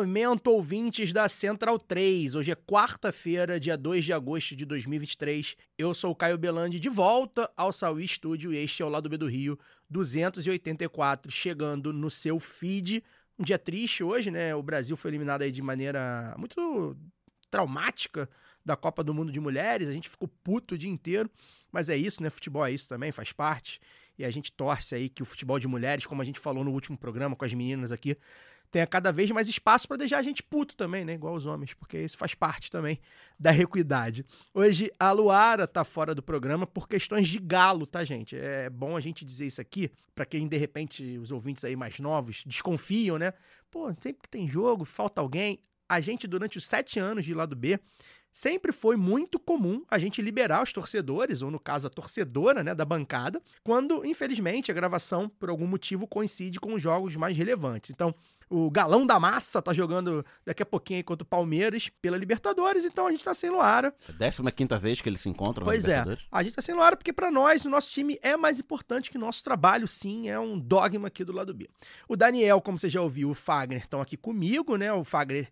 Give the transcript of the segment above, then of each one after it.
Momento, ouvintes da Central 3. Hoje é quarta-feira, dia 2 de agosto de 2023. Eu sou o Caio Belandi, de volta ao Saúl Studio e este é o Lado B do Rio 284, chegando no seu feed. Um dia triste hoje, né? O Brasil foi eliminado aí de maneira muito traumática da Copa do Mundo de Mulheres. A gente ficou puto o dia inteiro, mas é isso, né? Futebol é isso também, faz parte. E a gente torce aí que o futebol de mulheres, como a gente falou no último programa com as meninas aqui, tenha cada vez mais espaço para deixar a gente puto também, né? Igual os homens, porque isso faz parte também da equidade. Hoje a Luara tá fora do programa por questões de galo, tá, gente? É bom a gente dizer isso aqui para quem de repente os ouvintes aí mais novos desconfiam, né? Pô, sempre que tem jogo, falta alguém. A gente durante os sete anos de lado B sempre foi muito comum a gente liberar os torcedores, ou no caso a torcedora né, da bancada, quando, infelizmente, a gravação, por algum motivo, coincide com os jogos mais relevantes. Então, o galão da massa tá jogando daqui a pouquinho contra o Palmeiras pela Libertadores, então a gente tá sem Luara. É a 15 quinta vez que eles se encontram na Pois é, a gente tá sem Luara porque pra nós, o nosso time é mais importante que o nosso trabalho, sim, é um dogma aqui do lado B. O Daniel, como você já ouviu, o Fagner estão aqui comigo, né? O Fagner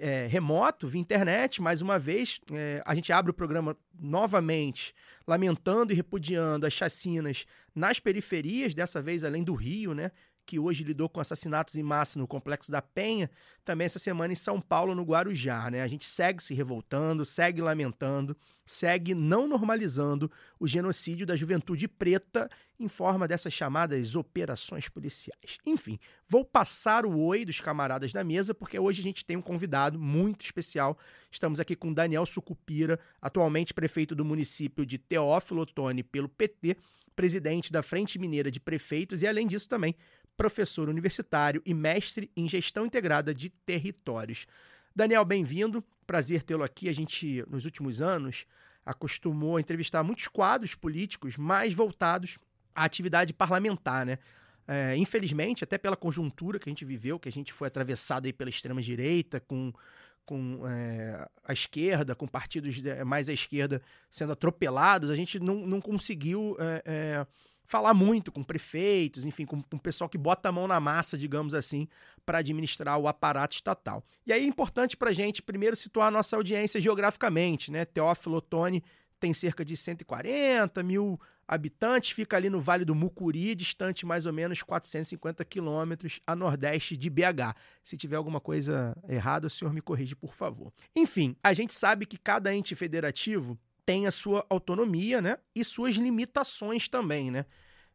é, remoto, via internet, mais uma vez. é, a gente abre o programa novamente, lamentando e repudiando as chacinas nas periferias, dessa vez além do Rio, né? Que hoje lidou com assassinatos em massa no Complexo da Penha, também essa semana em São Paulo, no Guarujá, né? A gente segue se revoltando, segue lamentando, segue não normalizando o genocídio da juventude preta em forma dessas chamadas operações policiais. Enfim, vou passar o oi dos camaradas da mesa, porque hoje a gente tem um convidado muito especial. Estamos aqui com Daniel Sucupira, atualmente prefeito do município de Teófilo Otoni pelo PT, presidente da Frente Mineira de Prefeitos e, além disso, também professor universitário e mestre em gestão integrada de territórios. Daniel, bem-vindo. Prazer tê-lo aqui. A gente, nos últimos anos, acostumou a entrevistar muitos quadros políticos mais voltados à atividade parlamentar, né? É, infelizmente, até pela conjuntura que a gente viveu, que a gente foi atravessado aí pela extrema-direita, com, com é, a esquerda, com partidos mais à esquerda sendo atropelados, a gente não, não conseguiu é, é, falar muito com prefeitos, enfim, com, o pessoal que bota a mão na massa, digamos assim, para administrar o aparato estatal. E aí é importante para a gente, primeiro, situar a nossa audiência geograficamente, né? Teófilo Otoni tem cerca de 140 mil habitantes, fica ali no Vale do Mucuri, distante mais ou menos 450 quilômetros a nordeste de BH. Se tiver alguma coisa errada, o senhor me corrige, por favor. Enfim, a gente sabe que cada ente federativo tem a sua autonomia, né? E suas limitações também, né?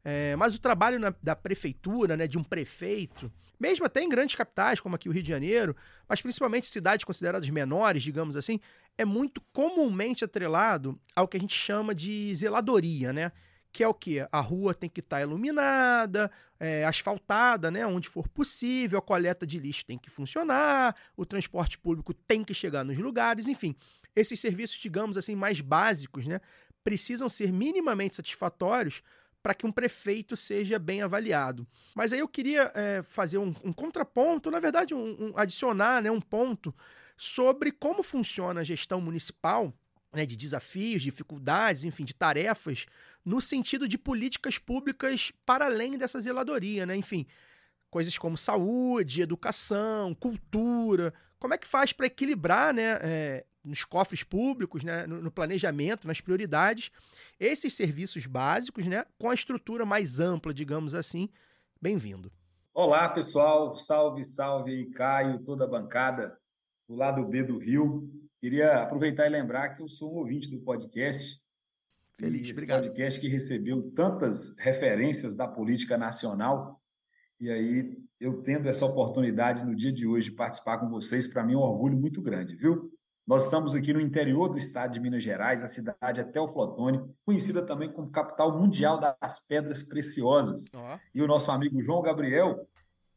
É, mas o trabalho na- da prefeitura, né, de um prefeito, mesmo até em grandes capitais, como aqui o Rio de Janeiro, mas principalmente cidades consideradas menores, digamos assim, é muito comumente atrelado ao que a gente chama de zeladoria, né? Que é o quê? A rua tem que estar iluminada, é, asfaltada, né? Onde for possível, a coleta de lixo tem que funcionar, o transporte público tem que chegar nos lugares, enfim. Esses serviços, digamos assim, mais básicos, né? Precisam ser minimamente satisfatórios para que um prefeito seja bem avaliado. Mas aí eu queria é, fazer um, um contraponto, na verdade, um, um- adicionar né, um ponto sobre como funciona a gestão municipal, né, de desafios, dificuldades, enfim, de tarefas, no sentido de políticas públicas para além dessa zeladoria, né? Enfim, coisas como saúde, educação, cultura. Como é que faz para equilibrar, né, é, nos cofres públicos, né, no, no planejamento, nas prioridades, esses serviços básicos, né, com a estrutura mais ampla, digamos assim. Bem-vindo. Olá, pessoal. Salve, salve aí, Caio, toda a bancada do lado B do Rio. Queria aproveitar e lembrar que eu sou um ouvinte do podcast. Feliz, esse obrigado. podcast que recebeu tantas referências da política nacional. E aí, eu tendo essa oportunidade no dia de hoje de participar com vocês, para mim é um orgulho muito grande, viu? Nós estamos aqui no interior do estado de Minas Gerais, a cidade é Teoflotone, conhecida também como capital mundial das pedras preciosas. E o nosso amigo João Gabriel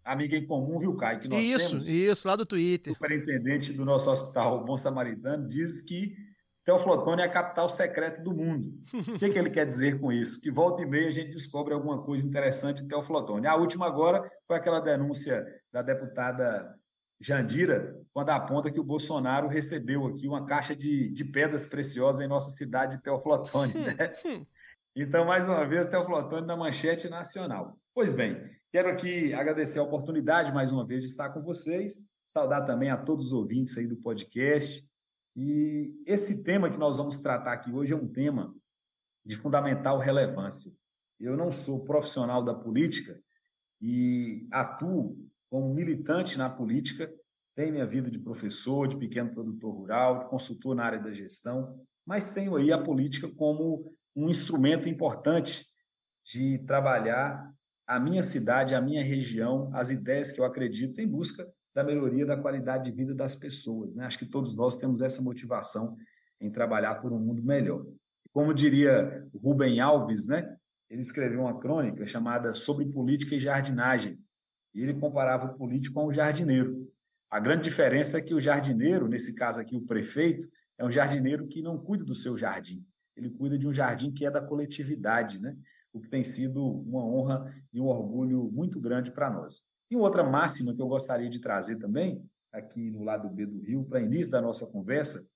amiga em comum, viu, Caio? Que nós Isso, temos. isso, lá do Twitter. O superintendente do nosso hospital Bom Samaritano diz que Teoflotone é a capital secreta do mundo. O que, que ele quer dizer com isso? Que volta e meia a gente descobre alguma coisa interessante em Teoflotone. A última agora foi aquela denúncia da deputada Jandira, quando aponta que o Bolsonaro recebeu aqui uma caixa de, de pedras preciosas em nossa cidade de Teoflotone. Né? Então, mais uma vez, Teoflotone na manchete nacional. Pois bem, quero aqui agradecer a oportunidade mais uma vez de estar com vocês, saudar também a todos os ouvintes aí do podcast. E esse tema que nós vamos tratar aqui hoje é um tema de fundamental relevância. Eu não sou profissional da política e atuo como militante na política, tenho minha vida de professor, de pequeno produtor rural, de consultor na área da gestão, mas tenho aí a política como um instrumento importante de trabalhar a minha cidade, a minha região, as ideias que eu acredito em busca da melhoria da qualidade de vida das pessoas. Né? Acho que todos nós temos essa motivação em trabalhar por um mundo melhor. Como diria Rubem Alves, né? ele escreveu uma crônica chamada Sobre Política e Jardinagem, e ele comparava o político a um jardineiro. A grande diferença é que o jardineiro, nesse caso aqui o prefeito, é um jardineiro que não cuida do seu jardim, ele cuida de um jardim que é da coletividade, né? o que tem sido uma honra e um orgulho muito grande para nós. E outra máxima que eu gostaria de trazer também, aqui no lado B do Rio, para início da nossa conversa,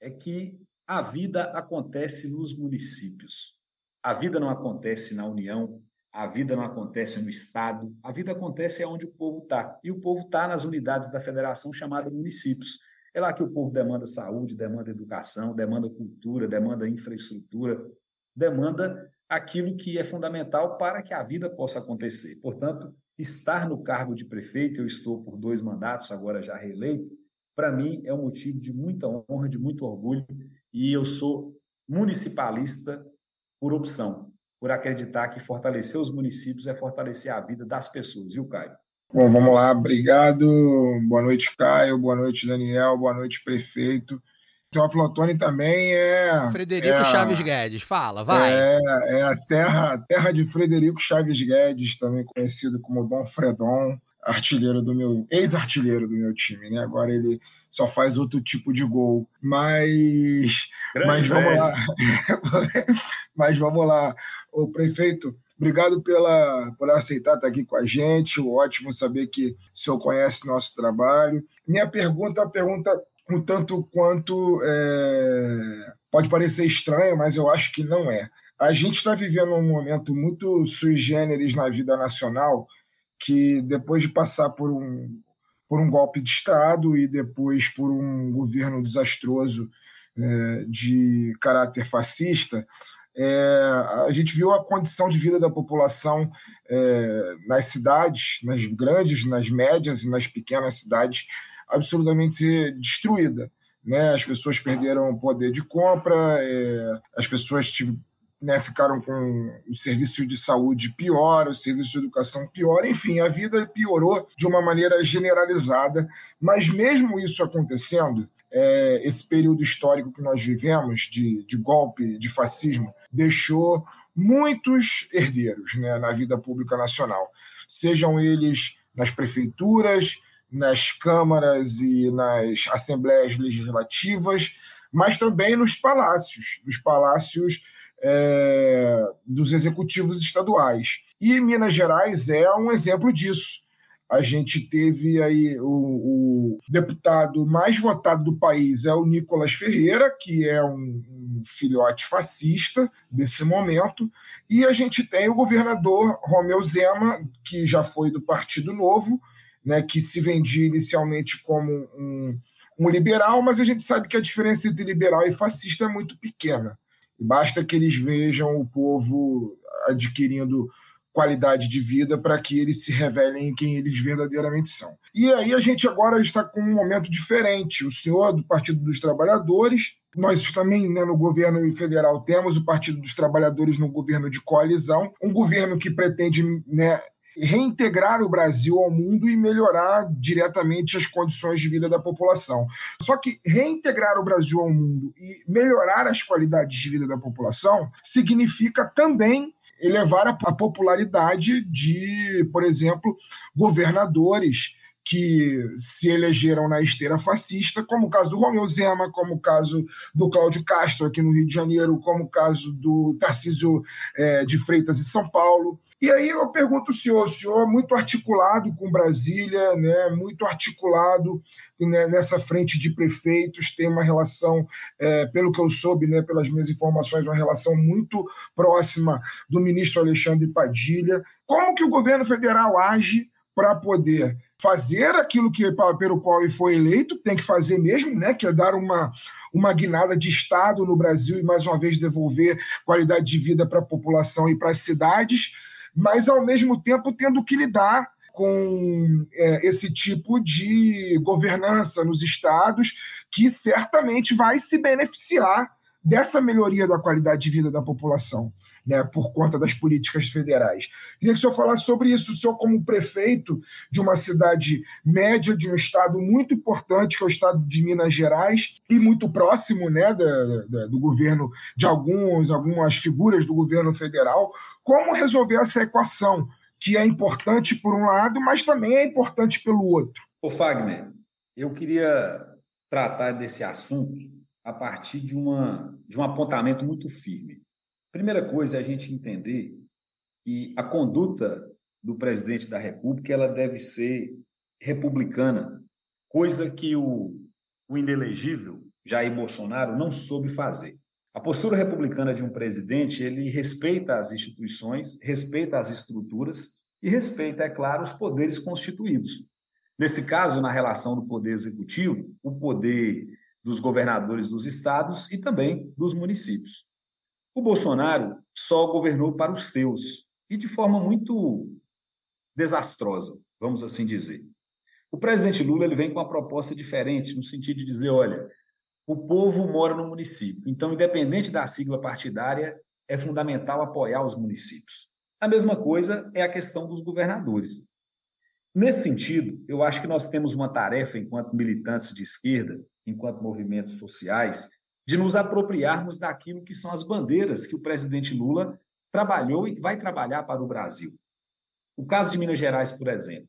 é que a vida acontece nos municípios. A vida não acontece na União, a vida não acontece no Estado, a vida acontece onde o povo está. E o povo está nas unidades da federação chamadas municípios. É lá que o povo demanda saúde, demanda educação, demanda cultura, demanda infraestrutura, demanda aquilo que é fundamental para que a vida possa acontecer. Portanto, estar no cargo de prefeito, eu estou por dois mandatos, agora já reeleito, para mim é um motivo de muita honra, de muito orgulho, e eu sou municipalista por opção, por acreditar que fortalecer os municípios é fortalecer a vida das pessoas, viu, Caio? Bom, vamos lá, obrigado. Boa noite, Caio. Boa noite, Daniel. Boa noite, prefeito. Teófilo Otoni também é. Frederico é, Chaves Guedes, fala, vai. É, é a terra, terra de Frederico Chaves Guedes, também conhecido como Dom Fredon, artilheiro do meu. ex-artilheiro do meu time, né? Agora ele só faz outro tipo de gol. Mas. Grande mas vamos velho. lá. mas vamos lá. O prefeito, obrigado pela, por aceitar estar aqui com a gente. Ótimo saber que o senhor conhece nosso trabalho. Minha pergunta é uma pergunta um tanto quanto é, pode parecer estranha, mas eu acho que não é. A gente está vivendo um momento muito sui generis na vida nacional, que depois de passar por um, por um golpe de Estado e depois por um governo desastroso é, de caráter fascista, é, a gente viu a condição de vida da população é, nas cidades, nas grandes, nas médias e nas pequenas cidades, absolutamente destruída. Né? As pessoas perderam o poder de compra, é, as pessoas tive, né, ficaram com o serviço de saúde pior, o serviço de educação pior, enfim, a vida piorou de uma maneira generalizada. Mas mesmo isso acontecendo, é, esse período histórico que nós vivemos de, de golpe, de fascismo, deixou muitos herdeiros né, na vida pública nacional, sejam eles nas prefeituras, nas câmaras e nas assembleias legislativas, mas também nos palácios, nos palácios é, dos executivos estaduais. E Minas Gerais é um exemplo disso. A gente teve aí o, o deputado mais votado do país é o Nicolas Ferreira, que é um, um filhote fascista desse momento, e a gente tem o governador Romeu Zema, que já foi do Partido Novo, né, que se vendia inicialmente como um, um, liberal, mas a gente sabe que a diferença entre liberal e fascista é muito pequena. Basta que eles vejam o povo adquirindo qualidade de vida para que eles se revelem em quem eles verdadeiramente são. E aí a gente agora está com um momento diferente. O senhor do Partido dos Trabalhadores, nós também né, no governo federal temos o Partido dos Trabalhadores no governo de coalizão, um governo que pretende né, reintegrar o Brasil ao mundo e melhorar diretamente as condições de vida da população. Só que reintegrar o Brasil ao mundo e melhorar as qualidades de vida da população significa também elevar a popularidade de, por exemplo, governadores que se elegeram na esteira fascista, como o caso do Romeu Zema, como o caso do Cláudio Castro aqui no Rio de Janeiro, como o caso do Tarcísio é, de Freitas em São Paulo. E aí eu pergunto ao senhor, o senhor é muito articulado com Brasília, né, muito articulado né, nessa frente de prefeitos, tem uma relação, é, pelo que eu soube, né, pelas minhas informações, uma relação muito próxima do ministro Alexandre Padilha. Como que o governo federal age para poder fazer aquilo que pelo qual ele foi eleito, tem que fazer mesmo, né, que é dar uma, uma guinada de Estado no Brasil e, mais uma vez, devolver qualidade de vida para a população e para as cidades, mas, ao mesmo tempo, tendo que lidar com é, esse tipo de governança nos estados, que certamente vai se beneficiar dessa melhoria da qualidade de vida da população né, por conta das políticas federais. Queria que o senhor falasse sobre isso, o senhor, como prefeito de uma cidade média, de um estado muito importante, que é o estado de Minas Gerais, e muito próximo né, da, da, do governo, de alguns, algumas figuras do governo federal, como resolver essa equação, que é importante por um lado, mas também é importante pelo outro. Ô, Fagner, eu queria tratar desse assunto a partir de, uma, de um apontamento muito firme. Primeira coisa é a gente entender que a conduta do presidente da República ela deve ser republicana, coisa que o, o inelegível Jair Bolsonaro não soube fazer. A postura republicana de um presidente, ele respeita as instituições, respeita as estruturas e respeita, é claro, os poderes constituídos. Nesse caso, na relação do poder executivo, o poder dos governadores dos estados e também dos municípios. O Bolsonaro só governou para os seus e de forma muito desastrosa, vamos assim dizer. O presidente Lula ele vem com uma proposta diferente, no sentido de dizer: olha, o povo mora no município, então, independente da sigla partidária, é fundamental apoiar os municípios. A mesma coisa é a questão dos governadores. Nesse sentido, eu acho que nós temos uma tarefa, enquanto militantes de esquerda, enquanto movimentos sociais, de nos apropriarmos daquilo que são as bandeiras que o presidente Lula trabalhou e vai trabalhar para o Brasil. O caso de Minas Gerais, por exemplo.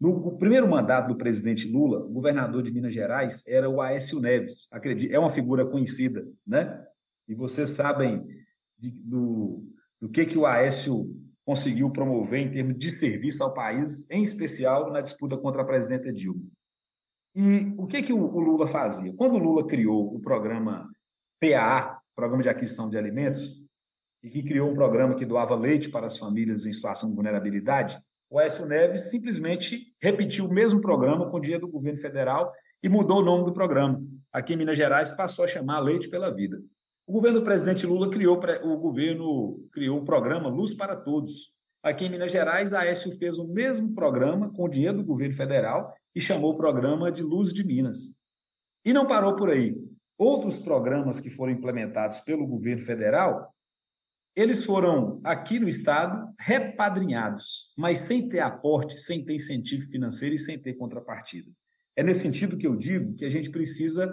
No primeiro mandato do presidente Lula, o governador de Minas Gerais era o Aécio Neves. é uma figura conhecida, né? E vocês sabem de, do, do que, que o Aécio conseguiu promover em termos de serviço ao país, em especial na disputa contra a presidenta Dilma. E o que, que o, Lula fazia? Quando o Lula criou o programa PAA, Programa de Aquisição de Alimentos, e que criou um programa que doava leite para as famílias em situação de vulnerabilidade, o Aécio Neves simplesmente repetiu o mesmo programa com o dinheiro do governo federal e mudou o nome do programa. Aqui em Minas Gerais passou a chamar Leite pela Vida. O governo do presidente Lula criou o governo criou o programa Luz para Todos. Aqui em Minas Gerais, a Aécio fez o mesmo programa com o dinheiro do governo federal e chamou o programa de Luz de Minas. E não parou por aí. Outros programas que foram implementados pelo governo federal, eles foram, aqui no Estado, repadrinhados, mas sem ter aporte, sem ter incentivo financeiro e sem ter contrapartida. É nesse sentido que eu digo que a gente precisa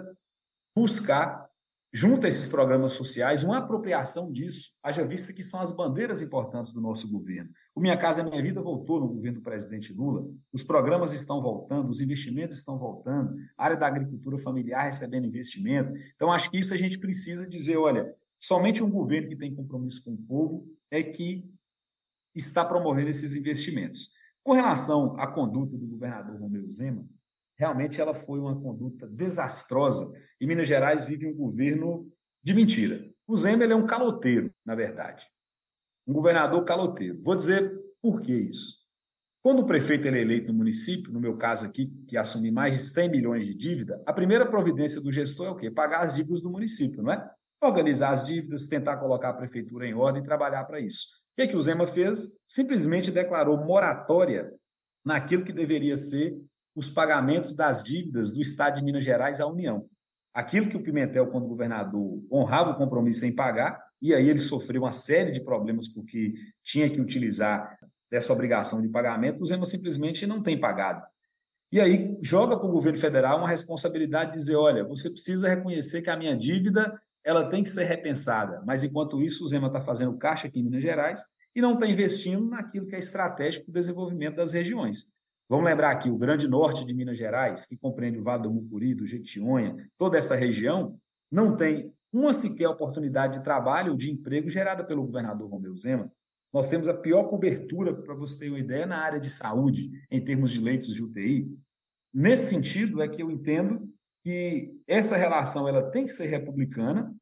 buscar junto a esses programas sociais, uma apropriação disso, haja vista que são as bandeiras importantes do nosso governo. O Minha Casa Minha Vida voltou no governo do presidente Lula, os programas estão voltando, os investimentos estão voltando, a área da agricultura familiar recebendo investimento. Então, acho que isso a gente precisa dizer, olha, somente um governo que tem compromisso com o povo é que está promovendo esses investimentos. Com relação à conduta do governador Romeu Zema, realmente ela foi uma conduta desastrosa. E Minas Gerais vive um governo de mentira. O Zema é um caloteiro, na verdade. Um governador caloteiro. Vou dizer por que isso. Quando o prefeito é eleito no município, no meu caso aqui, que assumi mais de 100 milhões de dívida, a primeira providência do gestor é o quê? Pagar as dívidas do município, não é? Organizar as dívidas, tentar colocar a prefeitura em ordem e trabalhar para isso. O que, é que o Zema fez? Simplesmente declarou moratória naquilo que deveria ser os pagamentos das dívidas do Estado de Minas Gerais à União. Aquilo que o Pimentel, quando governador, honrava o compromisso em pagar, e aí ele sofreu uma série de problemas porque tinha que utilizar dessa obrigação de pagamento, o Zema simplesmente não tem pagado. E aí joga para o governo federal uma responsabilidade de dizer, olha, você precisa reconhecer que a minha dívida ela tem que ser repensada. Mas enquanto isso, o Zema está fazendo caixa aqui em Minas Gerais e não está investindo naquilo que é estratégico para o desenvolvimento das regiões. Vamos lembrar aqui, o grande norte de Minas Gerais, que compreende o Vale do Mucuri, do Jequitinhonha, toda essa região, não tem uma sequer oportunidade de trabalho ou de emprego gerada pelo governador Romeu Zema. Nós temos a pior cobertura, para você ter uma ideia, na área de saúde, em termos de leitos de UTI. Nesse sentido, é que eu entendo que essa relação ela tem que ser republicana,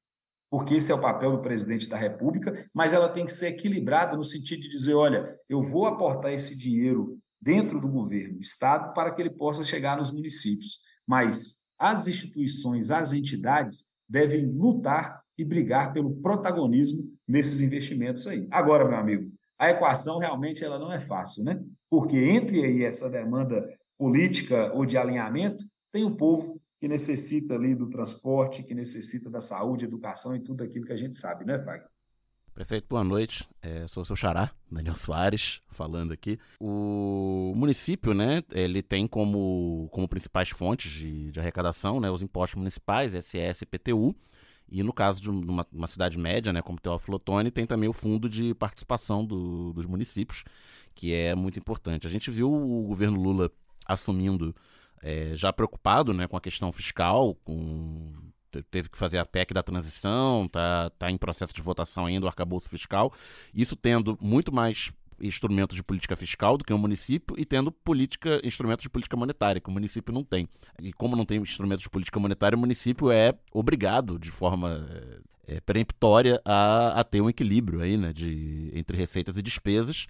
porque esse é o papel do presidente da República, mas ela tem que ser equilibrada no sentido de dizer, olha, eu vou aportar esse dinheiro dentro do governo, do Estado, para que ele possa chegar nos municípios. Mas as instituições, as entidades devem lutar e brigar pelo protagonismo nesses investimentos aí. Agora, meu amigo, a equação realmente ela não é fácil, né? Porque entre aí essa demanda política ou de alinhamento, tem o povo que necessita ali do transporte, que necessita da saúde, educação e tudo aquilo que a gente sabe, né, Fag? Prefeito, boa noite. É, sou seu xará, Daniel Soares, falando aqui. O município, né, ele tem como, como principais fontes de, de arrecadação, né, os impostos municipais, SS e PTU. E no caso de uma, uma cidade média, né, como Teófilo Otoni, tem também o fundo de participação do, dos municípios, que é muito importante. A gente viu o governo Lula assumindo é, já preocupado né, com a questão fiscal, com, teve que fazer a PEC da transição, está tá em processo de votação ainda o arcabouço fiscal, isso tendo muito mais instrumentos de política fiscal do que o município e tendo política, instrumentos de política monetária, que o município não tem. E como não tem instrumentos de política monetária, o município é obrigado, de forma é, peremptória, a, a ter um equilíbrio aí, né, de, entre receitas e despesas.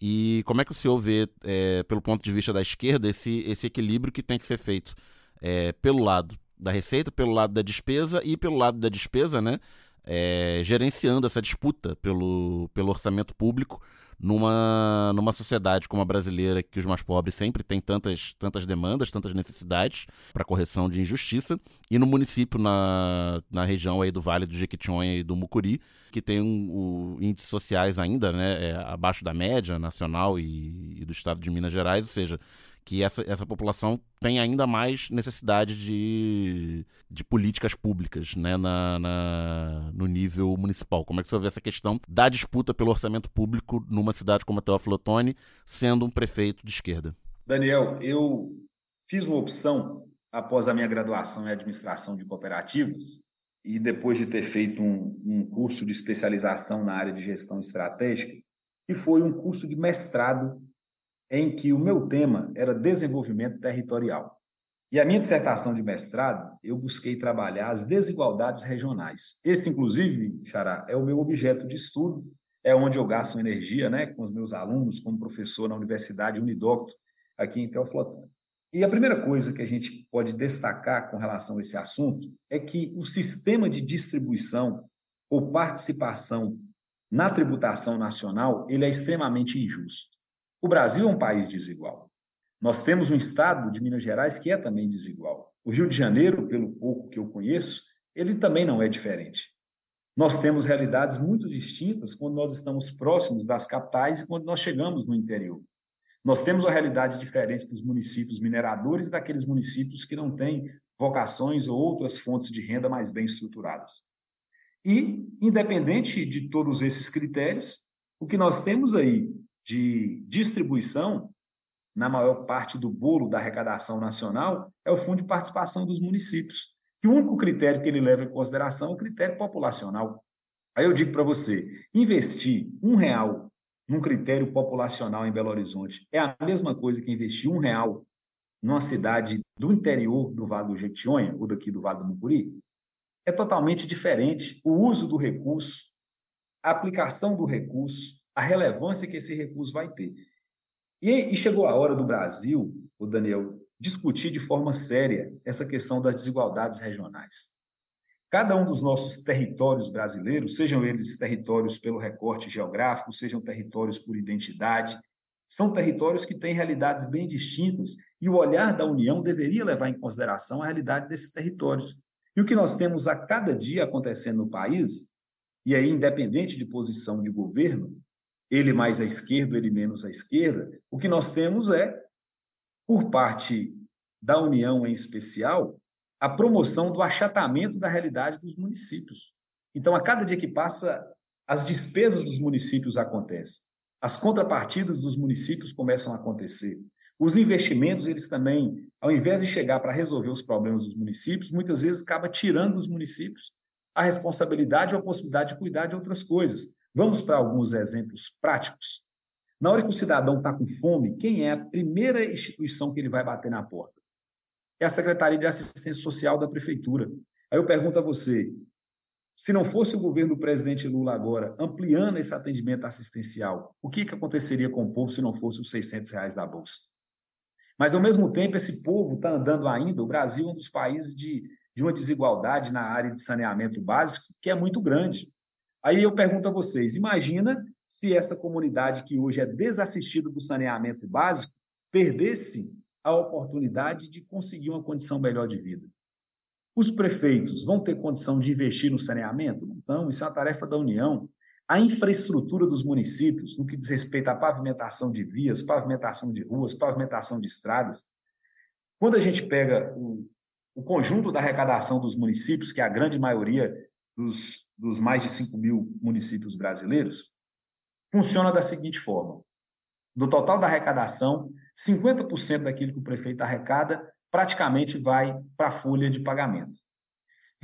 E como é que o senhor vê, é, pelo ponto de vista da esquerda, esse, esse equilíbrio que tem que ser feito é, pelo lado da receita, pelo lado da despesa e pelo lado da despesa, né? É, gerenciando essa disputa pelo, pelo orçamento público numa, numa sociedade como a brasileira, que os mais pobres sempre têm tantas, tantas demandas, tantas necessidades para correção de injustiça, e no município, na, na região aí do Vale do Jequitinhonha e do Mucuri, que tem um, um índices sociais ainda né, é, abaixo da média nacional e, e do estado de Minas Gerais, ou seja, que essa, essa população tem ainda mais necessidade de, de políticas públicas né, na, na, no nível municipal. Como é que você vê essa questão da disputa pelo orçamento público numa cidade como a Teófilo Otoni, sendo um prefeito de esquerda? Daniel, eu fiz uma opção após a minha graduação em administração de cooperativas e depois de ter feito um, um curso de especialização na área de gestão estratégica, que foi um curso de mestrado em que o meu tema era desenvolvimento territorial. E a minha dissertação de mestrado, eu busquei trabalhar as desigualdades regionais. Esse, inclusive, Xará, é o meu objeto de estudo, é onde eu gasto energia né, com os meus alunos, como professor na Universidade Unidocto, aqui em Teoflotone. E a primeira coisa que a gente pode destacar com relação a esse assunto é que o sistema de distribuição ou participação na tributação nacional ele é extremamente injusto. O Brasil é um país desigual. Nós temos um estado de Minas Gerais que é também desigual. O Rio de Janeiro, pelo pouco que eu conheço, ele também não é diferente. Nós temos realidades muito distintas quando nós estamos próximos das capitais e quando nós chegamos no interior. Nós temos uma realidade diferente dos municípios mineradores e daqueles municípios que não têm vocações ou outras fontes de renda mais bem estruturadas. E, independente de todos esses critérios, o que nós temos aí de distribuição, na maior parte do bolo da arrecadação nacional, é o fundo de participação dos municípios. Que o único critério que ele leva em consideração é o critério populacional. Aí eu digo para você, investir um real num critério populacional em Belo Horizonte é a mesma coisa que investir um real numa cidade do interior do Vale do Jequitinhonha, ou daqui do Vale do Mucuri? É totalmente diferente o uso do recurso, a aplicação do recurso, a relevância que esse recurso vai ter. E, e chegou a hora do Brasil, o Daniel, discutir de forma séria essa questão das desigualdades regionais. Cada um dos nossos territórios brasileiros, sejam eles territórios pelo recorte geográfico, sejam territórios por identidade, são territórios que têm realidades bem distintas e o olhar da União deveria levar em consideração a realidade desses territórios. E o que nós temos a cada dia acontecendo no país, e aí independente de posição de governo, ele mais à esquerda, ele menos à esquerda, o que nós temos é, por parte da União em especial, a promoção do achatamento da realidade dos municípios. Então, a cada dia que passa, as despesas dos municípios acontecem. as contrapartidas dos municípios começam a acontecer. Os investimentos, eles também, ao invés de chegar para resolver os problemas dos municípios, muitas vezes acaba tirando dos municípios a responsabilidade ou a possibilidade de cuidar de outras coisas. Vamos para alguns exemplos práticos. Na hora que o cidadão está com fome, quem é a primeira instituição que ele vai bater na porta? É a Secretaria de Assistência Social da Prefeitura. Aí eu pergunto a você: se não fosse o governo do presidente Lula agora ampliando esse atendimento assistencial, o que, que aconteceria com o povo se não fosse os 600 reais da Bolsa? Mas, ao mesmo tempo, esse povo está andando ainda. O Brasil é um dos países de, de uma desigualdade na área de saneamento básico que é muito grande. Aí eu pergunto a vocês: imagina se essa comunidade que hoje é desassistida do saneamento básico perdesse a oportunidade de conseguir uma condição melhor de vida. Os prefeitos vão ter condição de investir no saneamento? Não estão, isso é uma tarefa da União. A infraestrutura dos municípios, no que diz respeito à pavimentação de vias, pavimentação de ruas, pavimentação de estradas. Quando a gente pega o, o conjunto da arrecadação dos municípios, que é a grande maioria dos, dos mais de 5 mil municípios brasileiros, funciona da seguinte forma: do total da arrecadação, 50% daquilo que o prefeito arrecada praticamente vai para a folha de pagamento.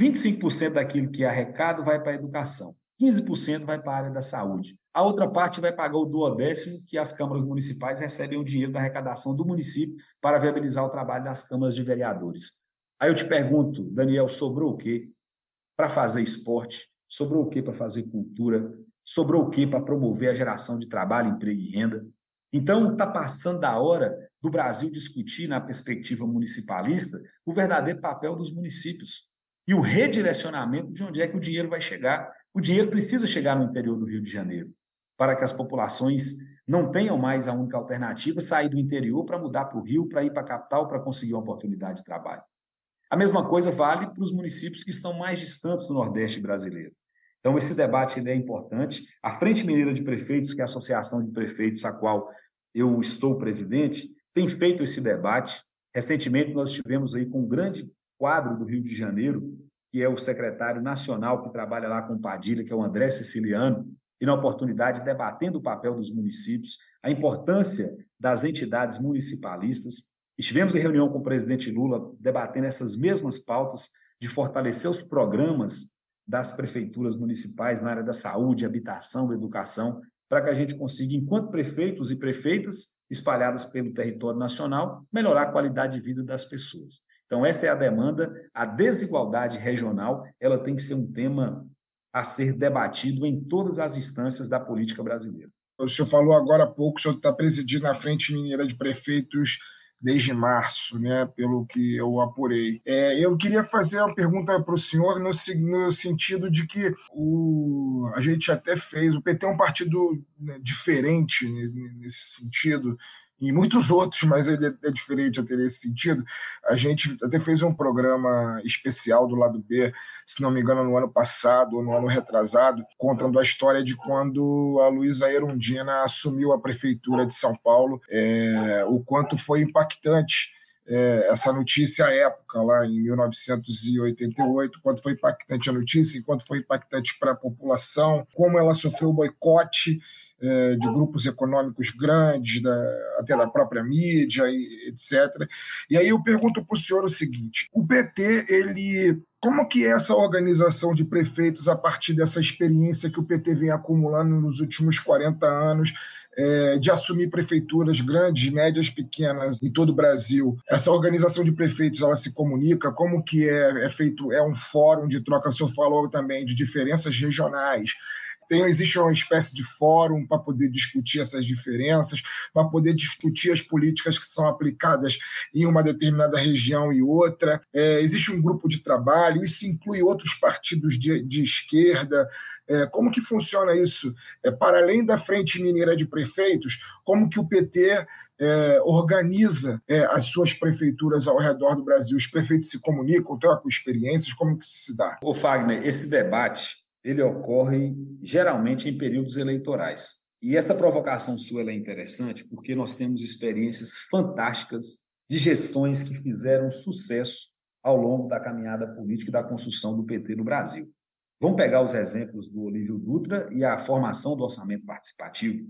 25% daquilo que é arrecado vai para a educação. 15% vai para a área da saúde. A outra parte vai pagar o duodécimo que as câmaras municipais recebem o dinheiro da arrecadação do município para viabilizar o trabalho das câmaras de vereadores. Aí eu te pergunto, Daniel, sobrou o quê para fazer esporte? Sobrou o quê para fazer cultura? Sobrou o quê para promover a geração de trabalho, emprego e renda? Então, está passando da hora do Brasil discutir, na perspectiva municipalista, o verdadeiro papel dos municípios e o redirecionamento de onde é que o dinheiro vai chegar. O dinheiro precisa chegar no interior do Rio de Janeiro, para que as populações não tenham mais a única alternativa sair do interior para mudar para o Rio, para ir para a capital, para conseguir uma oportunidade de trabalho. A mesma coisa vale para os municípios que estão mais distantes do Nordeste brasileiro. Então, esse debate é importante. A Frente Mineira de Prefeitos, que é a associação de prefeitos a qual eu estou presidente, tem feito esse debate. Recentemente, nós estivemos aí com um grande quadro do Rio de Janeiro, que é o secretário nacional que trabalha lá com Padilha, que é o André Siciliano, e na oportunidade debatendo o papel dos municípios, a importância das entidades municipalistas. Estivemos em reunião com o presidente Lula debatendo essas mesmas pautas de fortalecer os programas das prefeituras municipais na área da saúde, habitação, educação, para que a gente consiga, enquanto prefeitos e prefeitas espalhadas pelo território nacional, melhorar a qualidade de vida das pessoas. Então, essa é a demanda. A desigualdade regional ela tem que ser um tema a ser debatido em todas as instâncias da política brasileira. O senhor falou agora há pouco, o senhor está presidindo a Frente Mineira de Prefeitos desde março, né, pelo que eu apurei. É, eu queria fazer uma pergunta para o senhor no, no, sentido de que o, a gente até fez, o PT é um partido né, diferente nesse sentido, e muitos outros, mas ele é diferente até nesse sentido. A gente até fez um programa especial do lado B, se não me engano, no ano passado ou no ano retrasado, contando a história de quando a Luísa Erundina assumiu a prefeitura de São Paulo, é, o quanto foi impactante é, essa notícia à época, lá em 1988, quanto foi impactante a notícia, quanto foi impactante para a população, como ela sofreu boicote é, de grupos econômicos grandes, da, até da própria mídia, e, etc. E aí eu pergunto para o senhor o seguinte: o PT, ele. Como que é essa organização de prefeitos a partir dessa experiência que o PT vem acumulando nos últimos 40 anos é, de assumir prefeituras grandes, médias, pequenas em todo o Brasil. Essa organização de prefeitos ela se comunica, como que é, é feito, é um fórum de troca, o senhor falou também de diferenças regionais. Tem, existe uma espécie de fórum para poder discutir essas diferenças, para poder discutir as políticas que são aplicadas em uma determinada região e outra. É, existe um grupo de trabalho, isso inclui outros partidos de, de esquerda. É, como que funciona isso? É, para além da Frente Mineira de Prefeitos, como que o PT é, organiza é, as suas prefeituras ao redor do Brasil? Os prefeitos se comunicam, trocam experiências, como que se dá? Ô Fagner, esse debate ele ocorre geralmente em períodos eleitorais. E essa provocação sua é interessante porque nós temos experiências fantásticas de gestões que fizeram sucesso ao longo da caminhada política e da construção do PT no Brasil. Vamos pegar os exemplos do Olívio Dutra e a formação do orçamento participativo.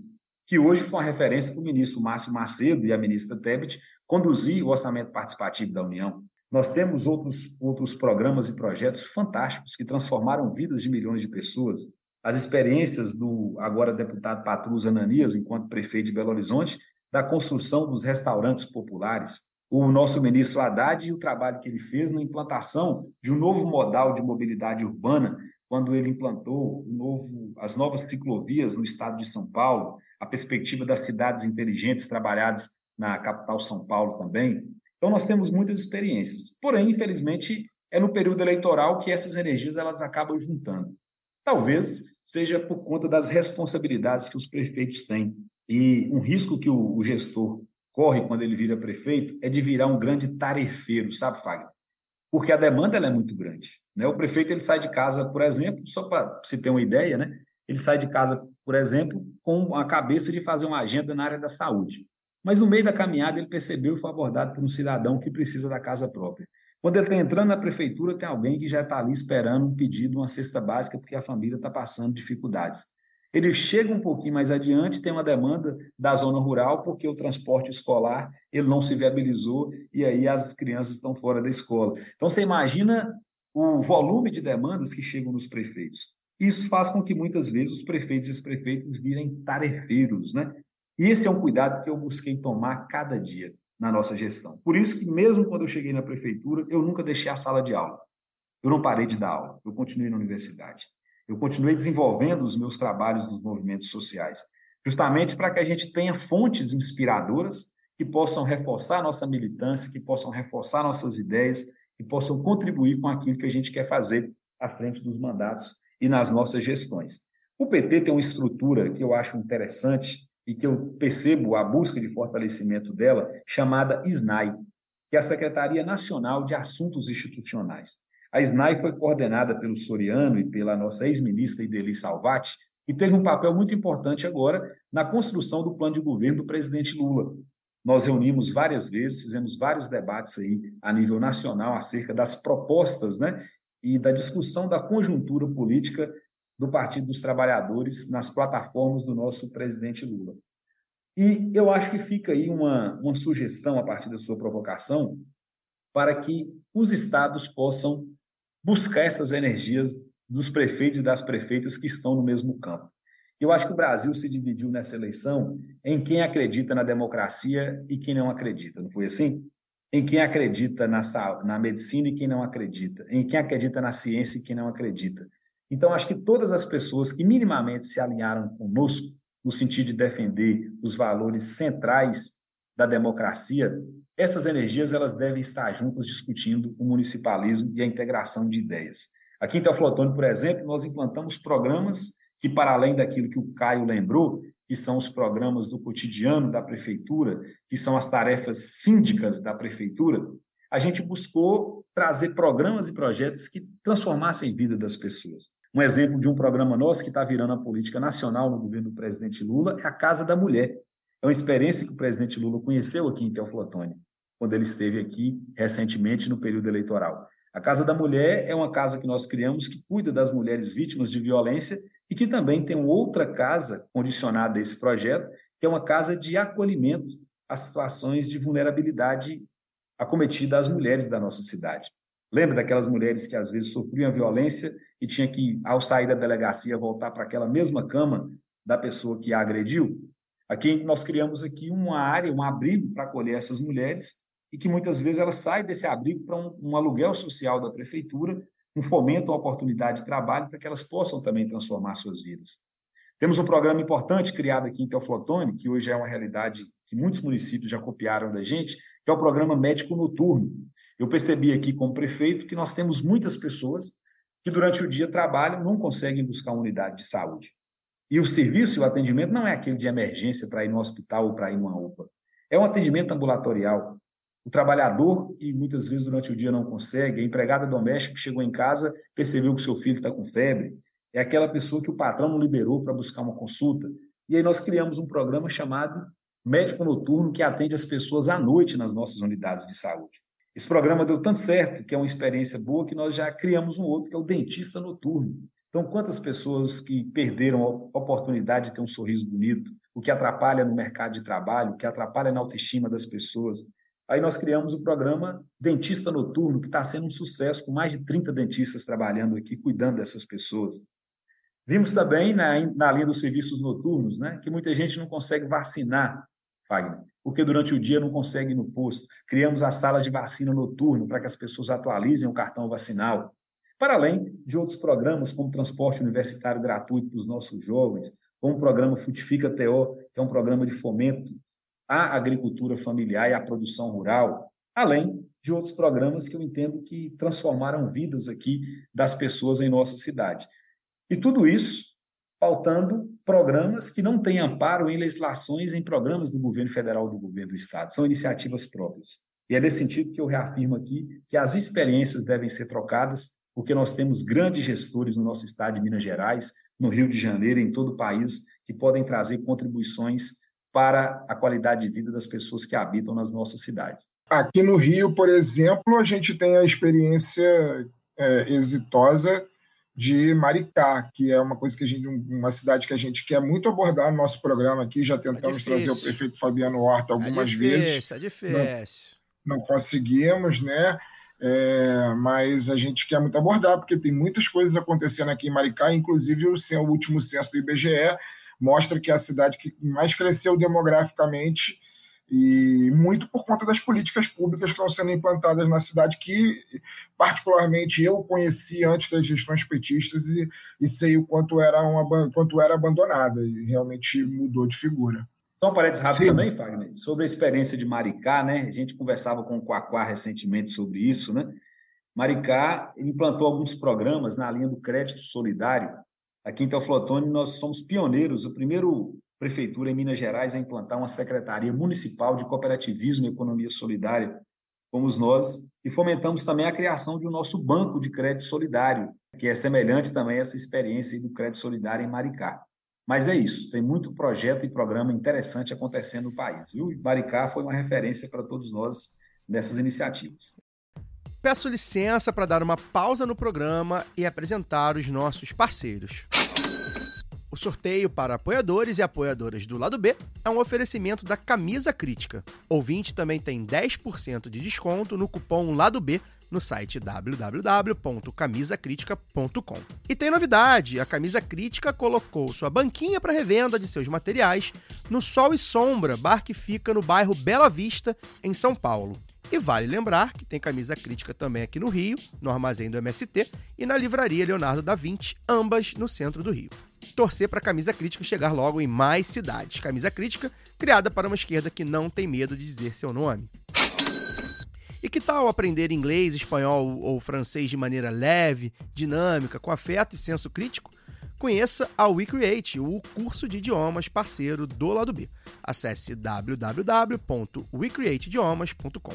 que hoje foi uma referência para o ministro Márcio Macedo e a ministra Tebet conduzir o orçamento participativo da União. Nós temos outros, outros programas e projetos fantásticos que transformaram vidas de milhões de pessoas. As experiências do agora deputado Patrus Ananias, enquanto prefeito de Belo Horizonte, da construção dos restaurantes populares. O nosso ministro Haddad e o trabalho que ele fez na implantação de um novo modal de mobilidade urbana, quando ele implantou novo, as novas ciclovias no estado de São Paulo, a perspectiva das cidades inteligentes trabalhadas na capital São Paulo também. Então nós temos muitas experiências. Porém, infelizmente, é no período eleitoral que essas energias elas acabam juntando. Talvez seja por conta das responsabilidades que os prefeitos têm. E um risco que o, o gestor corre quando ele vira prefeito é de virar um grande tarefeiro, sabe, Fagner? Porque a demanda é muito grande. Né? O prefeito ele sai de casa, por exemplo, só para se ter uma ideia, né? ele sai de casa, por exemplo, com a cabeça de fazer uma agenda na área da saúde. Mas no meio da caminhada ele percebeu e foi abordado por um cidadão que precisa da casa própria. Quando ele está entrando na prefeitura, tem alguém que já está ali esperando um pedido, uma cesta básica, porque a família está passando dificuldades. Ele chega um pouquinho mais adiante, tem uma demanda da zona rural, porque o transporte escolar ele não se viabilizou e aí as crianças estão fora da escola. Então você imagina o volume de demandas que chegam nos prefeitos. Isso faz com que muitas vezes os prefeitos e as prefeitas virem tarefeiros, né? E esse é um cuidado que eu busquei tomar cada dia na nossa gestão. Por isso que, mesmo quando eu cheguei na prefeitura, eu nunca deixei a sala de aula. Eu não parei de dar aula, eu continuei na universidade. Eu continuei desenvolvendo os meus trabalhos nos movimentos sociais, justamente para que a gente tenha fontes inspiradoras que possam reforçar nossa militância, que possam reforçar nossas ideias, que possam contribuir com aquilo que a gente quer fazer à frente dos mandatos e nas nossas gestões. O PT tem uma estrutura que eu acho interessante e que eu percebo a busca de fortalecimento dela, chamada SNAI, que é a Secretaria Nacional de Assuntos Institucionais. A SNAI foi coordenada pelo Soriano e pela nossa ex-ministra Ideli Salvati, e teve um papel muito importante agora na construção do plano de governo do presidente Lula. Nós reunimos várias vezes, fizemos vários debates aí a nível nacional acerca das propostas né, e da discussão da conjuntura política do Partido dos Trabalhadores nas plataformas do nosso presidente Lula. E eu acho que fica aí uma, uma sugestão, a partir da sua provocação, para que os estados possam buscar essas energias dos prefeitos e das prefeitas que estão no mesmo campo. Eu acho que o Brasil se dividiu nessa eleição em quem acredita na democracia e quem não acredita, não foi assim? Em quem acredita na, na medicina e quem não acredita, em quem acredita na ciência e quem não acredita. Então, acho que todas as pessoas que minimamente se alinharam conosco, no sentido de defender os valores centrais da democracia, essas energias elas devem estar juntas discutindo o municipalismo e a integração de ideias. Aqui em Teoflotone, por exemplo, nós implantamos programas que, para além daquilo que o Caio lembrou, que são os programas do cotidiano da prefeitura, que são as tarefas síndicas da prefeitura, a gente buscou trazer programas e projetos que transformassem a vida das pessoas. Um exemplo de um programa nosso que está virando a política nacional no governo do presidente Lula é a Casa da Mulher. É uma experiência que o presidente Lula conheceu aqui em Teoflotone, quando ele esteve aqui recentemente no período eleitoral. A Casa da Mulher é uma casa que nós criamos que cuida das mulheres vítimas de violência e que também tem outra casa condicionada a esse projeto, que é uma casa de acolhimento às situações de vulnerabilidade acometida às mulheres da nossa cidade. Lembra daquelas mulheres que às vezes sofriam violência e tinha que, ao sair da delegacia, voltar para aquela mesma cama da pessoa que a agrediu? Aqui nós criamos aqui uma área, um abrigo para acolher essas mulheres e que muitas vezes elas saem desse abrigo para um, um aluguel social da prefeitura, um fomento, uma oportunidade de trabalho para que elas possam também transformar suas vidas. Temos um programa importante criado aqui em Teoflotone, que hoje é uma realidade que muitos municípios já copiaram da gente, que é o programa Médico Noturno. Eu percebi aqui como prefeito que nós temos muitas pessoas que durante o dia trabalham não conseguem buscar uma unidade de saúde. E o serviço e o atendimento não é aquele de emergência para ir no hospital ou para ir numa UPA. É um atendimento ambulatorial. O trabalhador, que muitas vezes durante o dia não consegue, a empregada doméstica que chegou em casa, percebeu que seu filho está com febre, é aquela pessoa que o patrão não liberou para buscar uma consulta. E aí nós criamos um programa chamado Médico Noturno, que atende as pessoas à noite nas nossas unidades de saúde. Esse programa deu tanto certo, que é uma experiência boa, que nós já criamos um outro, que é o dentista noturno. Então, quantas pessoas que perderam a oportunidade de ter um sorriso bonito, o que atrapalha no mercado de trabalho, o que atrapalha na autoestima das pessoas. Aí nós criamos o programa Dentista Noturno, que está sendo um sucesso, com mais de 30 dentistas trabalhando aqui, cuidando dessas pessoas. Vimos também na, na linha dos serviços noturnos, né, que muita gente não consegue vacinar, Fagner, porque durante o dia não consegue ir no posto. Criamos a sala de vacina noturno para que as pessoas atualizem o cartão vacinal. Para além de outros programas, como transporte universitário gratuito para os nossos jovens, como o programa Futifica TO, que é um programa de fomento à agricultura familiar e à produção rural, além de outros programas que eu entendo que transformaram vidas aqui das pessoas em nossa cidade. E tudo isso faltando programas que não têm amparo em legislações em programas do governo federal do governo do estado, são iniciativas próprias. E é nesse sentido que eu reafirmo aqui que as experiências devem ser trocadas, porque nós temos grandes gestores no nosso estado de Minas Gerais, no Rio de Janeiro, em todo o país, que podem trazer contribuições para a qualidade de vida das pessoas que habitam nas nossas cidades. Aqui no Rio, por exemplo, a gente tem a experiência é, exitosa de Maricá, que é uma coisa que a gente, uma cidade que a gente quer muito abordar no nosso programa aqui. Já tentamos é trazer o prefeito Fabiano Horta algumas é difícil, vezes. É difícil. Não, não conseguimos, né? É, mas a gente quer muito abordar, porque tem muitas coisas acontecendo aqui em Maricá, inclusive o, o último censo do IBGE mostra que é a cidade que mais cresceu demograficamente e muito por conta das políticas públicas que estão sendo implantadas na cidade, que particularmente eu conheci antes das gestões petistas e, e sei o quanto era, uma, quanto era abandonada, e realmente mudou de figura. Só um parênteses rápido Sim. também, Fagner, sobre a experiência de Maricá, né? A gente conversava com o Quaquá recentemente sobre isso, né? Maricá implantou alguns programas na linha do crédito solidário. Aqui em Teoflotone, nós somos pioneiros, o primeiro prefeitura em Minas Gerais a implantar uma secretaria municipal de cooperativismo e economia solidária, fomos nós, e fomentamos também a criação de um nosso banco de crédito solidário, que é semelhante também a essa experiência do crédito solidário em Maricá. Mas é isso, tem muito projeto e programa interessante acontecendo no país, viu? Maricá foi uma referência para todos nós nessas iniciativas. Peço licença para dar uma pausa no programa e apresentar os nossos parceiros. O sorteio para apoiadores e apoiadoras do lado B é um oferecimento da Camisa Crítica. Ouvinte também tem 10% de desconto no cupom Lado B no site www.camisacritica.com. E tem novidade: a Camisa Crítica colocou sua banquinha para revenda de seus materiais no Sol e Sombra, bar que fica no bairro Bela Vista, em São Paulo. E vale lembrar que tem camisa crítica também aqui no Rio, no armazém do MST e na livraria Leonardo da Vinci, ambas no centro do Rio torcer para a camisa crítica chegar logo em mais cidades. Camisa crítica criada para uma esquerda que não tem medo de dizer seu nome. E que tal aprender inglês, espanhol ou francês de maneira leve, dinâmica, com afeto e senso crítico? Conheça a WeCreate, o curso de idiomas parceiro do lado B. Acesse www.wecreateidiomas.com.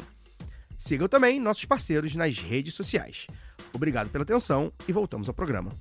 Sigam também nossos parceiros nas redes sociais. Obrigado pela atenção e voltamos ao programa.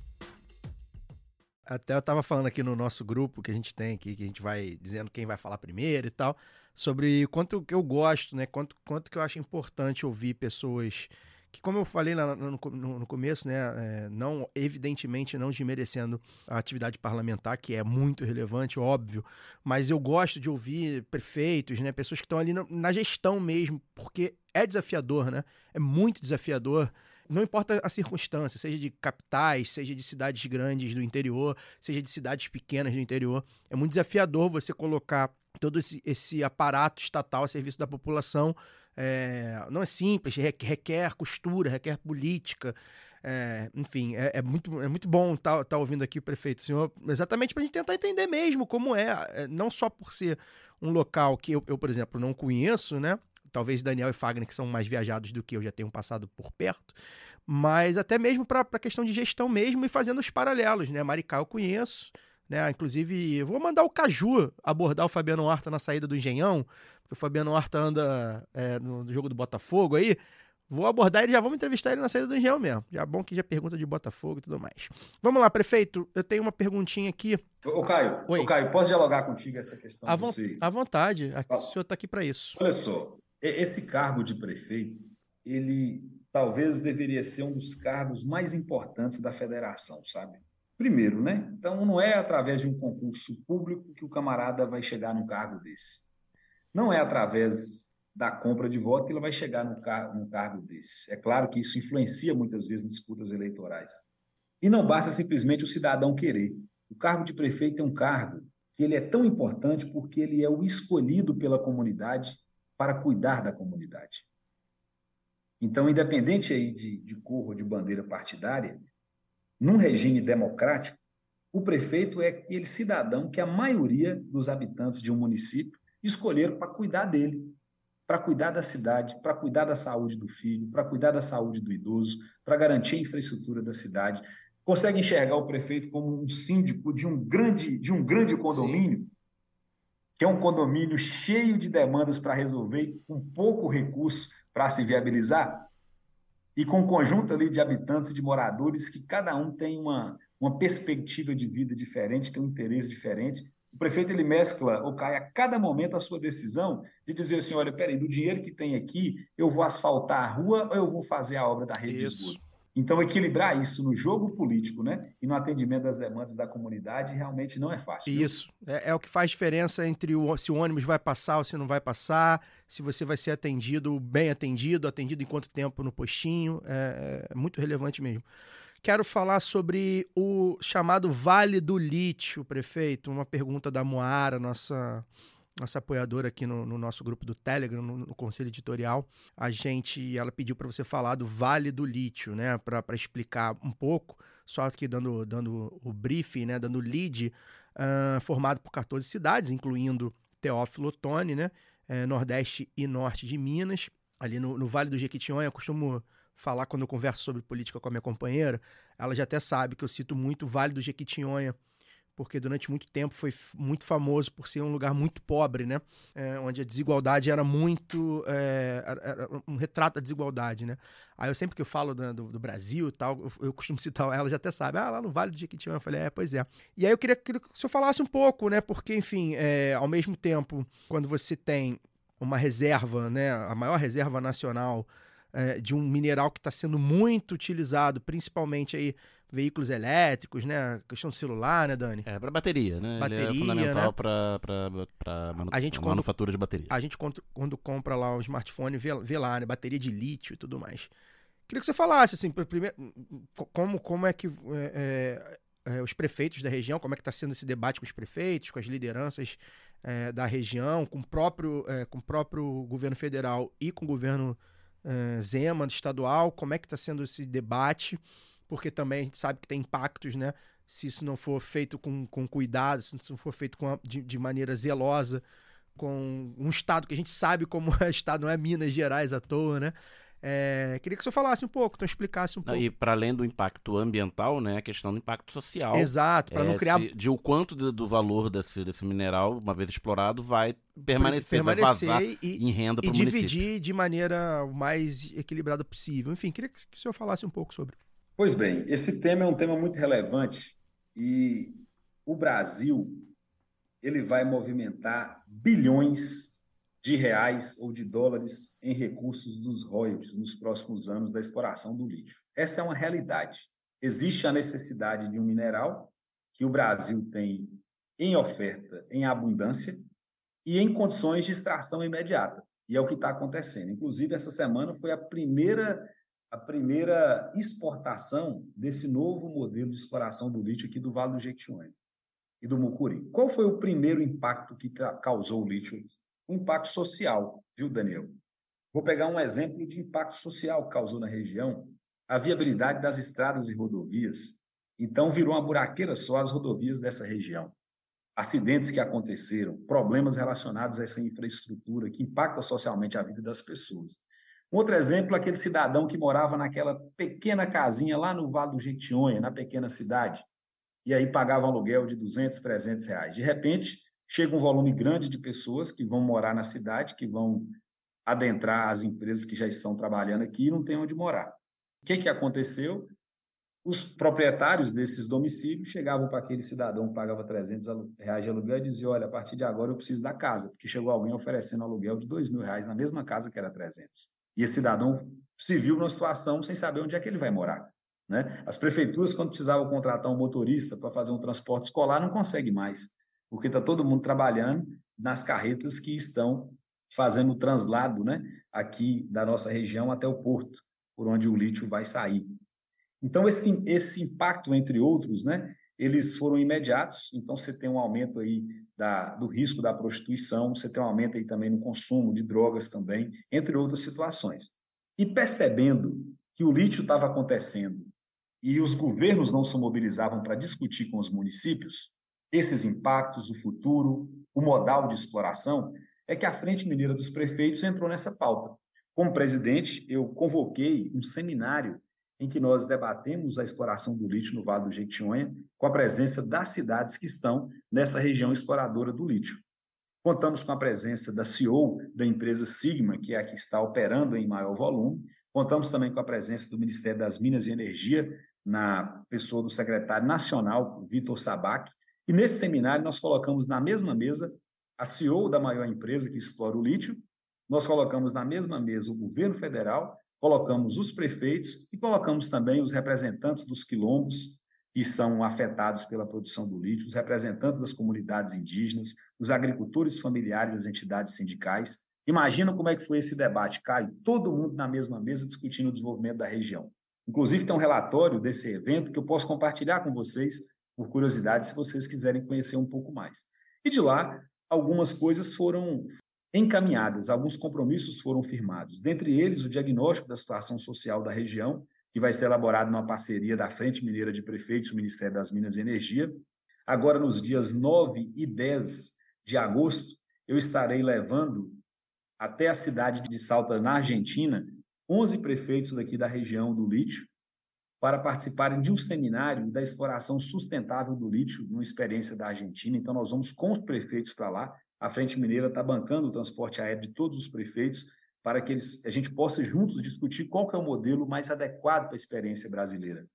Até eu estava falando aqui no nosso grupo que a gente tem aqui, que a gente vai dizendo quem vai falar primeiro e tal, sobre quanto que eu gosto, né? Quanto, quanto que eu acho importante ouvir pessoas que, como eu falei no, no, no começo, né, é, não evidentemente não desmerecendo a atividade parlamentar, que é muito relevante, óbvio, mas eu gosto de ouvir prefeitos, né, pessoas que estão ali na, na gestão mesmo, porque é desafiador, né? É muito desafiador não importa a circunstância, seja de capitais, seja de cidades grandes do interior, seja de cidades pequenas do interior, é muito desafiador você colocar todo esse, esse aparato estatal a serviço da população. É, não é simples, requer costura, requer política. É, enfim, é, é, muito, é muito bom estar tá, tá ouvindo aqui o prefeito, senhor, exatamente para a gente tentar entender mesmo como é, é, não só por ser um local que eu, eu, por exemplo, não conheço, né? Talvez Daniel e Fagner, que são mais viajados do que eu, já tenham passado por perto, mas até mesmo para a questão de gestão mesmo e fazendo os paralelos, né? Maricá eu conheço, né? Inclusive, vou mandar o Caju abordar o Fabiano Horta na saída do Engenhão, porque o Fabiano Horta anda é, no jogo do Botafogo aí. Vou abordar ele, já vamos entrevistar ele na saída do Engenhão mesmo. Já é bom que já pergunta de Botafogo e tudo mais. Vamos lá, prefeito, eu tenho uma perguntinha aqui. Ô, Caio, Oi. Ô, Caio, posso dialogar contigo essa questão? À, vo à vontade, aqui, o senhor está aqui para isso. Olha só, esse cargo de prefeito, ele talvez deveria ser um dos cargos mais importantes da federação, sabe? Primeiro, né? Então, não é através de um concurso público que o camarada vai chegar num cargo desse. Não é através da compra de voto que ele vai chegar num, car num cargo desse. É claro que isso influencia muitas vezes nas disputas eleitorais. E não basta simplesmente o cidadão querer. O cargo de prefeito é um cargo que ele é tão importante porque ele é o escolhido pela comunidade para cuidar da comunidade. Então, independente aí de, de cor ou de bandeira partidária, num regime democrático, o prefeito é aquele cidadão que a maioria dos habitantes de um município escolheram para cuidar dele, para cuidar da cidade, para cuidar da saúde do filho, para cuidar da saúde do idoso, para garantir a infraestrutura da cidade. Consegue enxergar o prefeito como um síndico de um grande, de um grande condomínio, Sim. Que é um condomínio cheio de demandas para resolver, com pouco recurso para se viabilizar? e com um conjunto ali de habitantes e de moradores que cada um tem uma, uma perspectiva de vida diferente, tem um interesse diferente. O prefeito ele mescla ou cai a cada momento a sua decisão de dizer assim, olha, peraí, do dinheiro que tem aqui, eu vou asfaltar a rua ou eu vou fazer a obra da rede Isso. de esgoto? Então, equilibrar isso no jogo político né, e no atendimento das demandas da comunidade realmente não é fácil. Isso. É, é, o que faz diferença entre o, se o ônibus vai passar ou se não vai passar, se você vai ser atendido, bem atendido, atendido em quanto tempo no postinho. É, é muito relevante mesmo. Quero falar sobre o chamado Vale do Lítio, prefeito. Uma pergunta da Moara, nossa nossa apoiadora aqui no, no nosso grupo do Telegram, no, no, conselho editorial, a gente, ela pediu para você falar do Vale do Lítio, né, para explicar um pouco, só aqui dando, dando o briefing, né, dando o lead, uh, formado por 14 cidades, incluindo Teófilo Otoni, né, é, Nordeste e Norte de Minas, ali no, no Vale do Jequitinhonha, eu costumo falar quando eu converso sobre política com a minha companheira, ela já até sabe que eu cito muito o Vale do Jequitinhonha, porque durante muito tempo foi muito famoso por ser um lugar muito pobre, né? É, onde a desigualdade era muito. É, era um retrato da desigualdade, né? Aí eu sempre que eu falo do, do, do Brasil e tal, eu, eu, costumo citar ela, já até sabe, ah, lá no Vale do Jequitinhonha. Eu falei, é, pois é. E aí eu queria que o senhor falasse um pouco, né? Porque, enfim, é, ao mesmo tempo, quando você tem uma reserva, né? A maior reserva nacional é, de um mineral que está sendo muito utilizado, principalmente aí veículos elétricos, né? questão do celular, né, Dani? É, para bateria, né? Bateria, Ele é fundamental né? para manu manufatura de bateria. A gente, quando, quando compra lá o smartphone, vê, vê, lá, né? Bateria de lítio e tudo mais. Queria que você falasse, assim, primeiro, como, como é que é, é, é, os prefeitos da região, como é que está sendo esse debate com os prefeitos, com as lideranças é, da região, com o próprio, é, com o próprio governo federal e com o governo é, Zema, estadual, como é que está sendo esse debate porque também a gente sabe que tem impactos, né? Se isso não for feito com, com cuidado, se não for feito com, de, de maneira zelosa, com um estado que a gente sabe como é estado, não é Minas Gerais à toa, né? É, queria que o senhor falasse um pouco, então explicasse um pouco. E para além do impacto ambiental, né, a questão do impacto social. Exato, para é, não criar. Se, de o quanto do, do, valor desse, desse mineral, uma vez explorado, vai permanecer, permanecer vai vazar e, em renda para o município. E dividir de maneira o mais equilibrada possível. Enfim, queria que o senhor falasse um pouco sobre. Pois bem, esse tema é um tema muito relevante e o Brasil ele vai movimentar bilhões de reais ou de dólares em recursos dos royalties nos próximos anos da exploração do lítio. Essa é uma realidade. Existe a necessidade de um mineral que o Brasil tem em oferta, em abundância e em condições de extração imediata. E é o que está acontecendo. Inclusive, essa semana foi a primeira a primeira exportação desse novo modelo de exploração do lítio aqui do Vale do Jequitinhonha e do Mucuri. Qual foi o primeiro impacto que causou o lítio? O impacto social, viu, Daniel? Vou pegar um exemplo de impacto social que causou na região, a viabilidade das estradas e rodovias. Então, virou uma buraqueira só as rodovias dessa região. Acidentes que aconteceram, problemas relacionados a essa infraestrutura que impacta socialmente a vida das pessoas. Outro exemplo, aquele cidadão que morava naquela pequena casinha lá no Vale do Jequitinhonha, na pequena cidade, e aí pagava um aluguel de 200, 300 reais. De repente, chega um volume grande de pessoas que vão morar na cidade, que vão adentrar as empresas que já estão trabalhando aqui e não tem onde morar. O que, que aconteceu? Os proprietários desses domicílios chegavam para aquele cidadão que pagava 300 reais de aluguel e diziam, olha, a partir de agora eu preciso da casa, porque chegou alguém oferecendo aluguel de 2 mil reais na mesma casa que era 300. E esse cidadão se viu numa situação sem saber onde é que ele vai morar. Né? As prefeituras, quando precisavam contratar um motorista para fazer um transporte escolar, não consegue mais, porque está todo mundo trabalhando nas carretas que estão fazendo o translado né, aqui da nossa região até o porto, por onde o lítio vai sair. Então, esse, esse impacto, entre outros, né, eles foram imediatos, então você tem um aumento aí da, do risco da prostituição, você tem um aumento aí também no consumo de drogas também, entre outras situações. E percebendo que o lítio estava acontecendo e os governos não se mobilizavam para discutir com os municípios esses impactos, o futuro, o modal de exploração, é que a Frente Mineira dos Prefeitos entrou nessa pauta. Como presidente, eu convoquei um seminário em que nós debatemos a exploração do lítio no Vale do Jequitinhonha, com a presença das cidades que estão nessa região exploradora do lítio. Contamos com a presença da CEO da empresa Sigma, que é a que está operando em maior volume. Contamos também com a presença do Ministério das Minas e Energia, na pessoa do secretário nacional, Vitor Sabac. E nesse seminário nós colocamos na mesma mesa a CEO da maior empresa que explora o lítio, nós colocamos na mesma mesa o governo federal, colocamos os prefeitos e colocamos também os representantes dos quilombos que são afetados pela produção do lítio, os representantes das comunidades indígenas, os agricultores familiares, as entidades sindicais. Imagina como é que foi esse debate, Caio, todo mundo na mesma mesa discutindo o desenvolvimento da região. Inclusive tem um relatório desse evento que eu posso compartilhar com vocês, por curiosidade, se vocês quiserem conhecer um pouco mais. E de lá, algumas coisas foram encaminhadas, alguns compromissos foram firmados. Dentre eles, o diagnóstico da situação social da região, que vai ser elaborado numa parceria da Frente Mineira de Prefeitos o Ministério das Minas e Energia. Agora, nos dias 9 e 10 de agosto, eu estarei levando até a cidade de Salta, na Argentina, 11 prefeitos daqui da região do lítio, para participarem de um seminário da exploração sustentável do lítio, uma experiência da Argentina. Então, nós vamos com os prefeitos para lá. A Frente Mineira está bancando o transporte aéreo de todos os prefeitos para que eles, a gente possa juntos discutir qual é o modelo mais adequado para a experiência brasileira.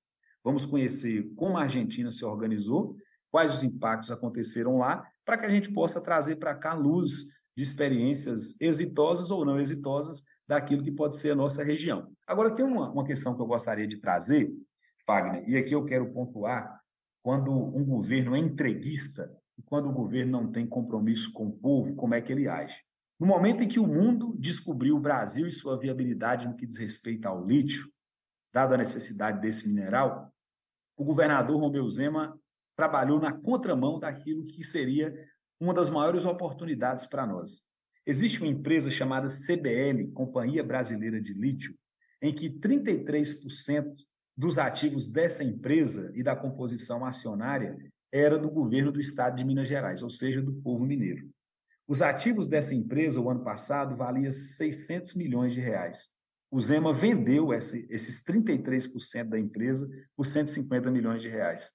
Vamos conhecer como a Argentina se organizou, quais os impactos aconteceram lá, para que a gente possa trazer para cá luz de experiências exitosas ou não exitosas daquilo que pode ser a nossa região. Agora, tem uma, uma questão que eu gostaria de trazer, Fagner, e aqui eu quero pontuar, quando um governo é entreguista e quando o governo não tem compromisso com o povo, como é que ele age? No momento em que o mundo descobriu o Brasil e sua viabilidade no que diz respeito ao lítio, dada a necessidade desse mineral, o governador Romeu Zema trabalhou na contramão daquilo que seria uma das maiores oportunidades para nós. Existe uma empresa chamada CBL, Companhia Brasileira de Lítio, em que 33% dos ativos dessa empresa e da composição acionária era do governo do estado de Minas Gerais, ou seja, do povo mineiro. Os ativos dessa empresa, o ano passado, valiam 600 milhões de reais. O Zema vendeu esse, esses 33% da empresa por 150 milhões de reais.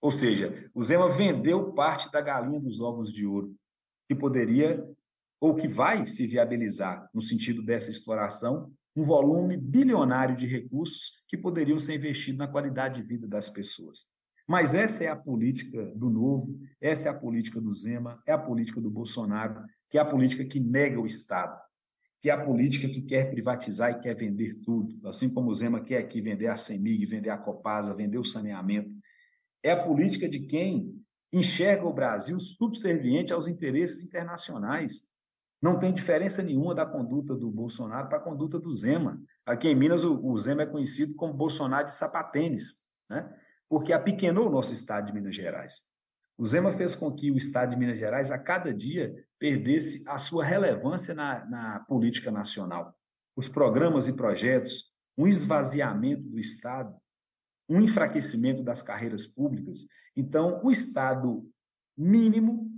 Ou seja, o Zema vendeu parte da galinha dos ovos de ouro, que poderia ou que vai se viabilizar no sentido dessa exploração, um volume bilionário de recursos que poderiam ser investidos na qualidade de vida das pessoas. Mas essa é a política do Novo, essa é a política do Zema, é a política do Bolsonaro, que é a política que nega o Estado, que é a política que quer privatizar e quer vender tudo, assim como o Zema quer aqui vender a CEMIG, vender a Copasa, vender o saneamento. É a política de quem enxerga o Brasil subserviente aos interesses internacionais. Não tem diferença nenhuma da conduta do Bolsonaro para a conduta do Zema. Aqui em Minas, o, o Zema é conhecido como Bolsonaro de sapatênis, né? Porque apequenou o nosso estado de Minas Gerais. O Zema fez com que o estado de Minas Gerais, a cada dia, perdesse a sua relevância na, na política nacional. Os programas e projetos, um esvaziamento do Estado, um enfraquecimento das carreiras públicas. Então, o Estado mínimo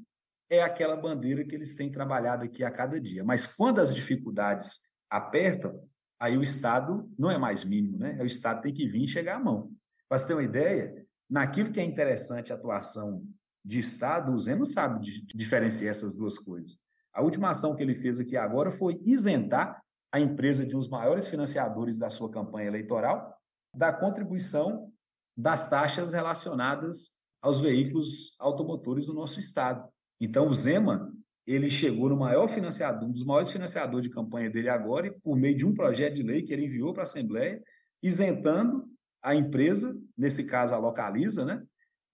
é aquela bandeira que eles têm trabalhado aqui a cada dia. Mas quando as dificuldades apertam, aí o Estado não é mais mínimo, né? O Estado tem que vir e chegar à mão. Para você ter uma ideia, naquilo que é interessante a atuação de Estado, o Zé não sabe diferenciar essas duas coisas. A última ação que ele fez aqui agora foi isentar a empresa de um dos maiores financiadores da sua campanha eleitoral da contribuição das taxas relacionadas aos veículos automotores do nosso Estado. Então, o Zema, ele chegou no maior financiador, um dos maiores financiadores de campanha dele agora, e por meio de um projeto de lei que ele enviou para a Assembleia, isentando a empresa, nesse caso a Localiza, né,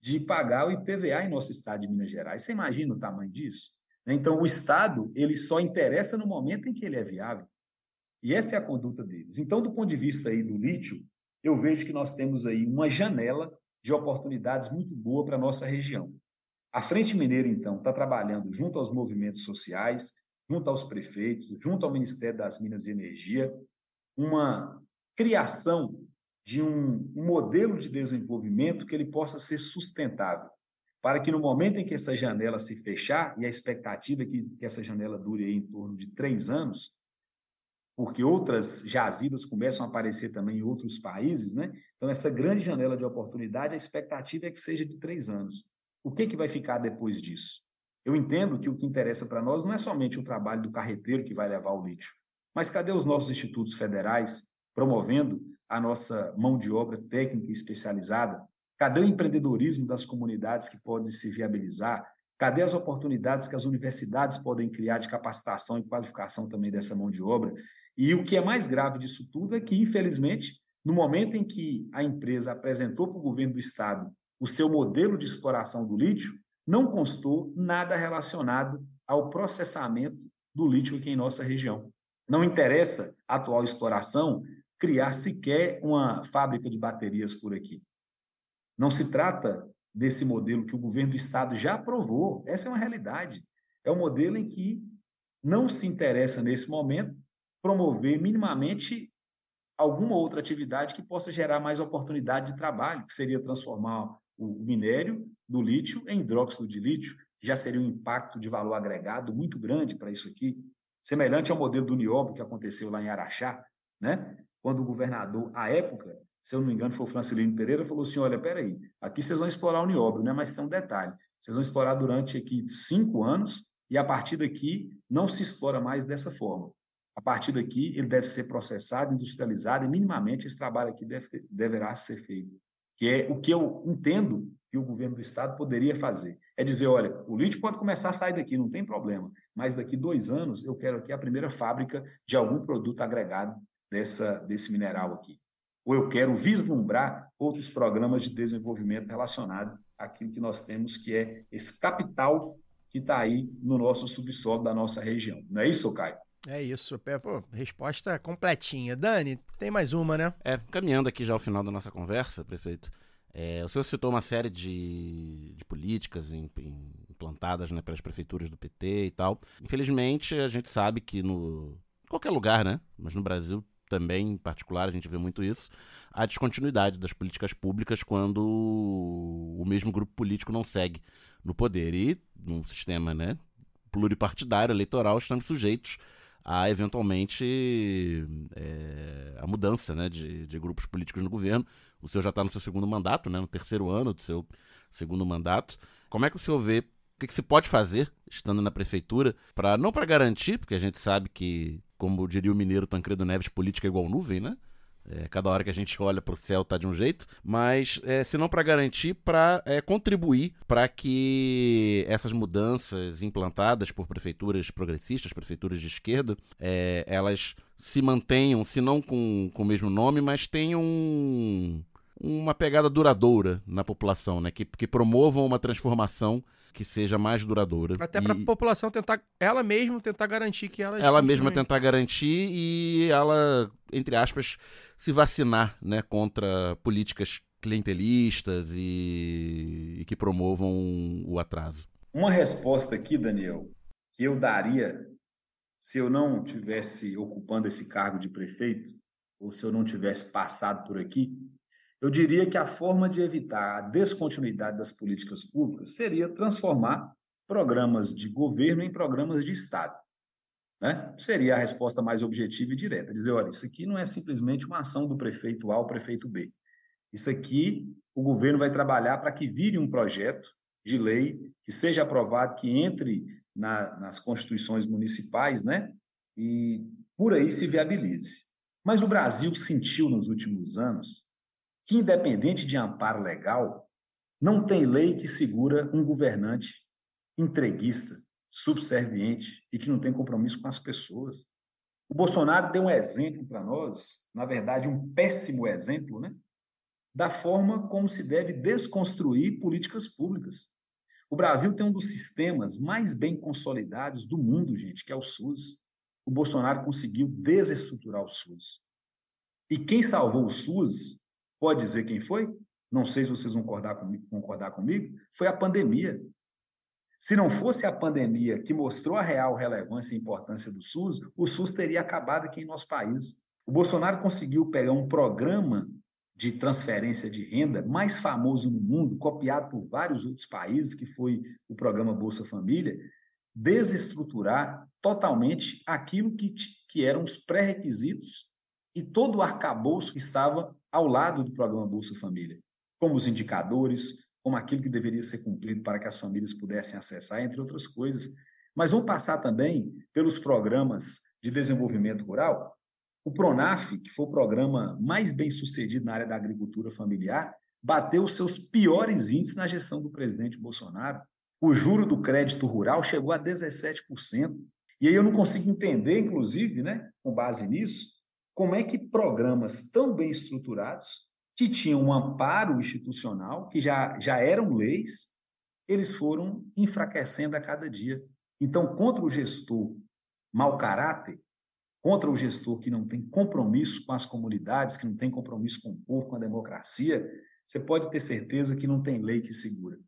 de pagar o IPVA em nosso estado de Minas Gerais. Você imagina o tamanho disso? Então, o Estado ele só interessa no momento em que ele é viável. E essa é a conduta deles. Então, do ponto de vista aí do lítio, eu vejo que nós temos aí uma janela de oportunidades muito boa para a nossa região. A Frente Mineira, então, está trabalhando junto aos movimentos sociais, junto aos prefeitos, junto ao Ministério das Minas e Energia, uma criação de um, um modelo de desenvolvimento que ele possa ser sustentável, para que no momento em que essa janela se fechar, e a expectativa é que, que essa janela dure em torno de três anos, porque outras jazidas começam a aparecer também em outros países, né? Então, essa grande janela de oportunidade, a expectativa é que seja de três anos. O que, que vai ficar depois disso? Eu entendo que o que interessa para nós não é somente o trabalho do carreteiro que vai levar o lítio, mas cadê os nossos institutos federais promovendo a nossa mão de obra técnica especializada? Cadê o empreendedorismo das comunidades que podem se viabilizar? Cadê as oportunidades que as universidades podem criar de capacitação e qualificação também dessa mão de obra? E o que é mais grave disso tudo é que, infelizmente, no momento em que a empresa apresentou para o governo do estado o seu modelo de exploração do lítio, não constou nada relacionado ao processamento do lítio aqui em nossa região. Não interessa a atual exploração criar sequer uma fábrica de baterias por aqui. Não se trata desse modelo que o governo do estado já aprovou. Essa é uma realidade. É um modelo em que não se interessa nesse momento promover minimamente alguma outra atividade que possa gerar mais oportunidade de trabalho, que seria transformar o minério do lítio em hidróxido de lítio, já seria um impacto de valor agregado muito grande para isso aqui, semelhante ao modelo do Niobro que aconteceu lá em Araxá, né? Quando o governador, à época, se eu não me engano, foi o Francilino Pereira, falou assim: olha, peraí, aqui vocês vão explorar o Niobro, né? Mas tem um detalhe: vocês vão explorar durante aqui cinco anos e a partir daqui não se explora mais dessa forma. A partir daqui, ele deve ser processado, industrializado e minimamente esse trabalho aqui deve, deverá ser feito. Que é o que eu entendo que o governo do estado poderia fazer. É dizer, olha, o lítio pode começar a sair daqui, não tem problema, mas daqui dois anos eu quero aqui a primeira fábrica de algum produto agregado dessa, desse mineral aqui. Ou eu quero vislumbrar outros programas de desenvolvimento relacionado àquilo que nós temos, que é esse capital que está aí no nosso subsolo da nossa região. Não é isso, Caio? É isso, Pô, resposta completinha. Dani, tem mais uma, né? É, caminhando aqui já ao final da nossa conversa, prefeito. É, o senhor citou uma série de, de políticas em, em, implantadas né, pelas prefeituras do PT e tal. Infelizmente, a gente sabe que no em qualquer lugar, né? Mas no Brasil também, em particular, a gente vê muito isso, a descontinuidade das políticas públicas quando o mesmo grupo político não segue no poder. E num sistema né, pluripartidário, eleitoral, estamos sujeitos a eventualmente é, a mudança né, de, de, grupos políticos no governo. O senhor já está no seu segundo mandato, né, no terceiro ano do seu segundo mandato. Como é que o senhor vê o que, que se pode fazer estando na prefeitura para não para garantir, porque a gente sabe que, como diria o mineiro Tancredo Neves, política é igual nuvem, né? É, cada hora que a gente olha para o céu tá de um jeito, mas é, se não para garantir, para é, contribuir para que essas mudanças implantadas por prefeituras progressistas, prefeituras de esquerda, é, elas se mantenham, se não com, com o mesmo nome, mas tenham um, uma pegada duradoura na população, né? que, que promovam uma transformação que seja mais duradoura. Até para a população tentar, ela mesma tentar garantir que ela. Ela mesma tentar garantir e ela, entre aspas, se vacinar né, contra políticas clientelistas e, e que promovam o atraso. Uma resposta aqui, Daniel, que eu daria se eu não tivesse ocupando esse cargo de prefeito, ou se eu não tivesse passado por aqui, eu diria que a forma de evitar a descontinuidade das políticas públicas seria transformar programas de governo em programas de Estado. Né? Seria a resposta mais objetiva e direta. Dizer, olha, isso aqui não é simplesmente uma ação do prefeito A ao prefeito B. Isso aqui o governo vai trabalhar para que vire um projeto de lei que seja aprovado, que entre na, nas constituições municipais, né? E por aí se viabilize. Mas o Brasil sentiu nos últimos anos que, independente de amparo legal, não tem lei que segura um governante entreguista, subserviente e que não tem compromisso com as pessoas. O Bolsonaro deu um exemplo para nós, na verdade, um péssimo exemplo, né? da forma como se deve desconstruir políticas públicas. O Brasil tem um dos sistemas mais bem consolidados do mundo, gente, que é o SUS. O Bolsonaro conseguiu desestruturar o SUS. E quem salvou o SUS, pode dizer quem foi? Não sei se vocês vão concordar comigo, concordar comigo, foi a pandemia. Se não fosse a pandemia que mostrou a real relevância e importância do SUS, o SUS teria acabado aqui em nosso país. O Bolsonaro conseguiu pegar um programa de transferência de renda mais famoso no mundo, copiado por vários outros países, que foi o programa Bolsa Família, desestruturar totalmente aquilo que, que eram os pré-requisitos e todo o arcabouço que estava ao lado do programa Bolsa Família, como os indicadores, como aquilo que deveria ser cumprido para que as famílias pudessem acessar, entre outras coisas. Mas vamos passar também pelos programas de desenvolvimento rural, o PRONAF, que foi o programa mais bem sucedido na área da agricultura familiar, bateu os seus piores índices na gestão do presidente Bolsonaro. O juro do crédito rural chegou a 17%. E aí eu não consigo entender, inclusive, né, com base nisso, como é que programas tão bem estruturados, que tinham um amparo institucional, que já, já eram leis, eles foram enfraquecendo a cada dia. Então, contra o gestor mau caráter, contra o gestor que não tem compromisso com as comunidades, que não tem compromisso com o povo, com a democracia, você pode ter certeza que não tem lei que segura.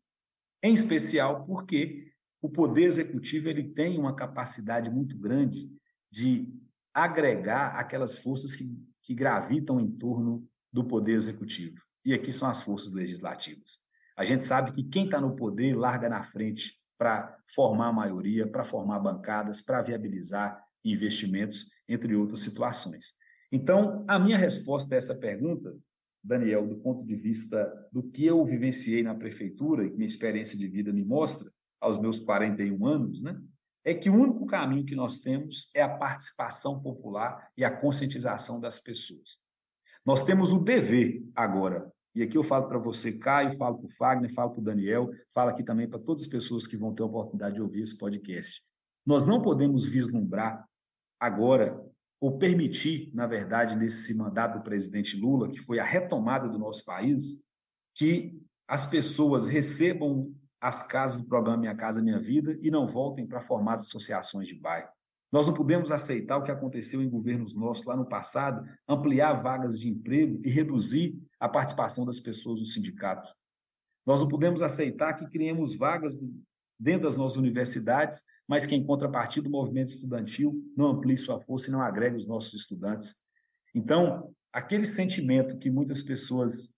Em especial porque o poder executivo ele tem uma capacidade muito grande de agregar aquelas forças que, que gravitam em torno do poder executivo. E aqui são as forças legislativas. A gente sabe que quem está no poder larga na frente para formar a maioria, para formar bancadas, para viabilizar investimentos, entre outras situações. Então, a minha resposta a essa pergunta, Daniel, do ponto de vista do que eu vivenciei na prefeitura, e minha experiência de vida me mostra, aos meus 41 anos, né, é que o único caminho que nós temos é a participação popular e a conscientização das pessoas. Nós temos o dever agora, e aqui eu falo para você, Caio, falo para o Fagner, falo para o Daniel, falo aqui também para todas as pessoas que vão ter a oportunidade de ouvir esse podcast. Nós não podemos vislumbrar agora, ou permitir, na verdade, nesse mandato do presidente Lula, que foi a retomada do nosso país, que as pessoas recebam as casas do programa Minha Casa Minha Vida e não voltem para formar as associações de bairro. Nós não podemos aceitar o que aconteceu em governos nossos lá no passado, ampliar vagas de emprego e reduzir a participação das pessoas no sindicato. Nós não podemos aceitar que criemos vagas dentro das nossas universidades, mas que, em contrapartida, o movimento estudantil não amplie sua força e não agregue os nossos estudantes. Então, aquele sentimento que muitas pessoas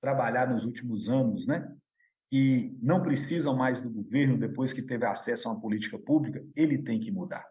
trabalharam nos últimos anos, né, que não precisam mais do governo depois que teve acesso a uma política pública, ele tem que mudar.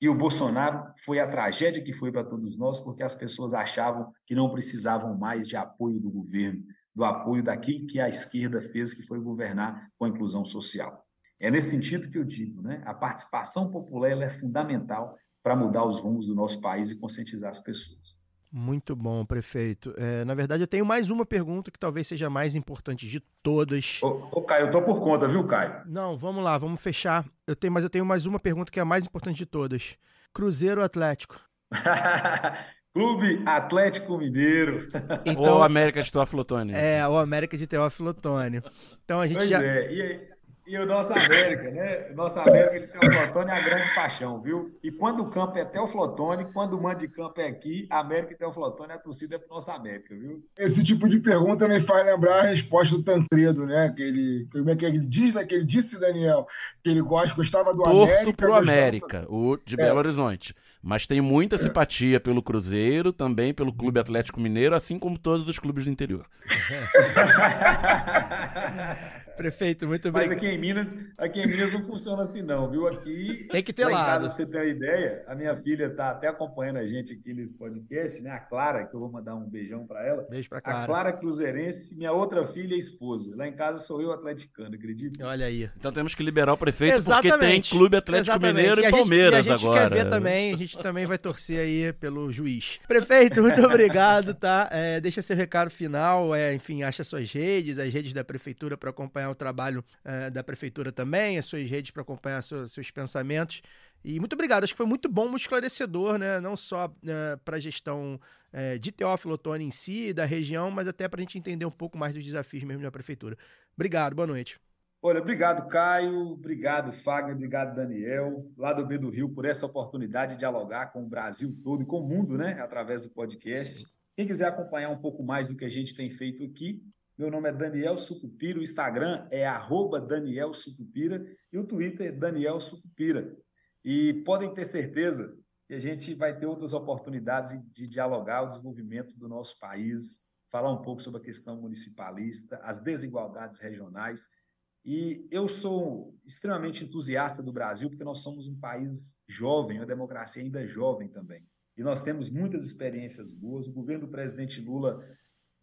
E o Bolsonaro foi a tragédia que foi para todos nós, porque as pessoas achavam que não precisavam mais de apoio do governo, do apoio daquilo que a esquerda fez, que foi governar com a inclusão social. É nesse sentido que eu digo, né? A participação popular é fundamental para mudar os rumos do nosso país e conscientizar as pessoas. Muito bom, prefeito. É, na verdade, eu tenho mais uma pergunta que talvez seja a mais importante de todas. Ô, ô Caio, eu tô por conta, viu, Caio? Não, vamos lá, vamos fechar. Eu tenho, mas eu tenho mais uma pergunta que é a mais importante de todas. Cruzeiro Atlético. Clube Atlético Mineiro. Então, ou América de Teófilo Otoni. É, o América de Teófilo Otoni. Então a gente pois já... é, e aí? E o nosso América, né? O nosso América de Teoflotone é a grande paixão, viu? E quando o campo é Teoflotone, quando o mando de campo é aqui, América e Teoflotone, a torcida é pro nosso América, viu? Esse tipo de pergunta me faz lembrar a resposta do Tancredo, né? Que ele, como é que ele diz, né? Que ele disse, Daniel, que ele gosta, gostava do Torço América. pro gostava... América, o de Belo é. Horizonte. Mas tem muita simpatia pelo Cruzeiro, também pelo Clube Atlético Mineiro, assim como todos os clubes do interior. Prefeito, muito bem. Mas aqui em Minas, aqui em Minas não funciona assim não, viu? Aqui tem que ter lá lado. Em casa, pra você ter uma ideia, a minha filha está até acompanhando a gente aqui nesse podcast, né? A Clara, que eu vou mandar um beijão para ela. Beijo para Clara. A Clara Cruzeirense, minha outra filha e esposa. Lá em casa sou eu atleticano, acredita? Olha aí. Então temos que liberar o prefeito Exatamente. porque tem Clube Atlético Exatamente. Mineiro e, e Palmeiras gente, e a gente agora. quer ver também, a gente também vai torcer aí pelo juiz. Prefeito, muito obrigado, tá? É, deixa seu recado final, é, enfim, acha suas redes, as redes da prefeitura para acompanhar o trabalho é, da prefeitura também, as suas redes para acompanhar seus, seus pensamentos. E muito obrigado, acho que foi muito bom, muito esclarecedor, né? Não só uh, para a gestão uh, de Teófilo Otoni em si, da região, mas até para a gente entender um pouco mais dos desafios mesmo da prefeitura. Obrigado, boa noite. Olha, obrigado, Caio, obrigado, Fagner, obrigado, Daniel, lá do B do Rio, por essa oportunidade de dialogar com o Brasil todo e com o mundo, né, através do podcast. Sim. Quem quiser acompanhar um pouco mais do que a gente tem feito aqui, meu nome é Daniel Sucupira, o Instagram é arroba Daniel Sucupira e o Twitter é Daniel Sucupira. E podem ter certeza que a gente vai ter outras oportunidades de dialogar o desenvolvimento do nosso país, falar um pouco sobre a questão municipalista, as desigualdades regionais e eu sou extremamente entusiasta do Brasil, porque nós somos um país jovem, uma democracia ainda jovem também. E nós temos muitas experiências boas. O governo do presidente Lula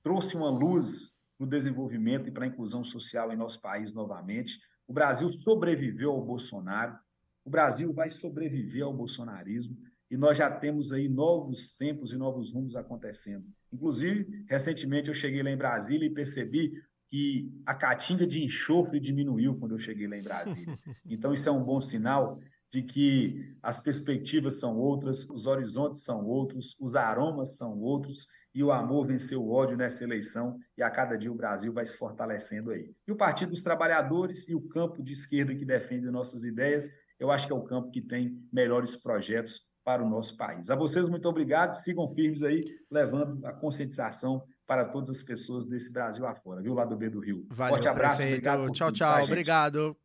trouxe uma luz para o desenvolvimento e para a inclusão social em nosso país novamente. O Brasil sobreviveu ao Bolsonaro, o Brasil vai sobreviver ao bolsonarismo e nós já temos aí novos tempos e novos rumos acontecendo. Inclusive, recentemente eu cheguei lá em Brasília e percebi que a caatinga de enxofre diminuiu quando eu cheguei lá em Brasília. Então, isso é um bom sinal de que as perspectivas são outras, os horizontes são outros, os aromas são outros, e o amor venceu o ódio nessa eleição, e a cada dia o Brasil vai se fortalecendo aí. E o Partido dos Trabalhadores e o campo de esquerda que defende nossas ideias, eu acho que é o campo que tem melhores projetos para o nosso país. A vocês, muito obrigado, sigam firmes aí, levando a conscientização para todas as pessoas desse Brasil afora, viu? Lá do B do Rio. Valeu, Forte abraço, prefeito. obrigado. Tchau, tchau, obrigado.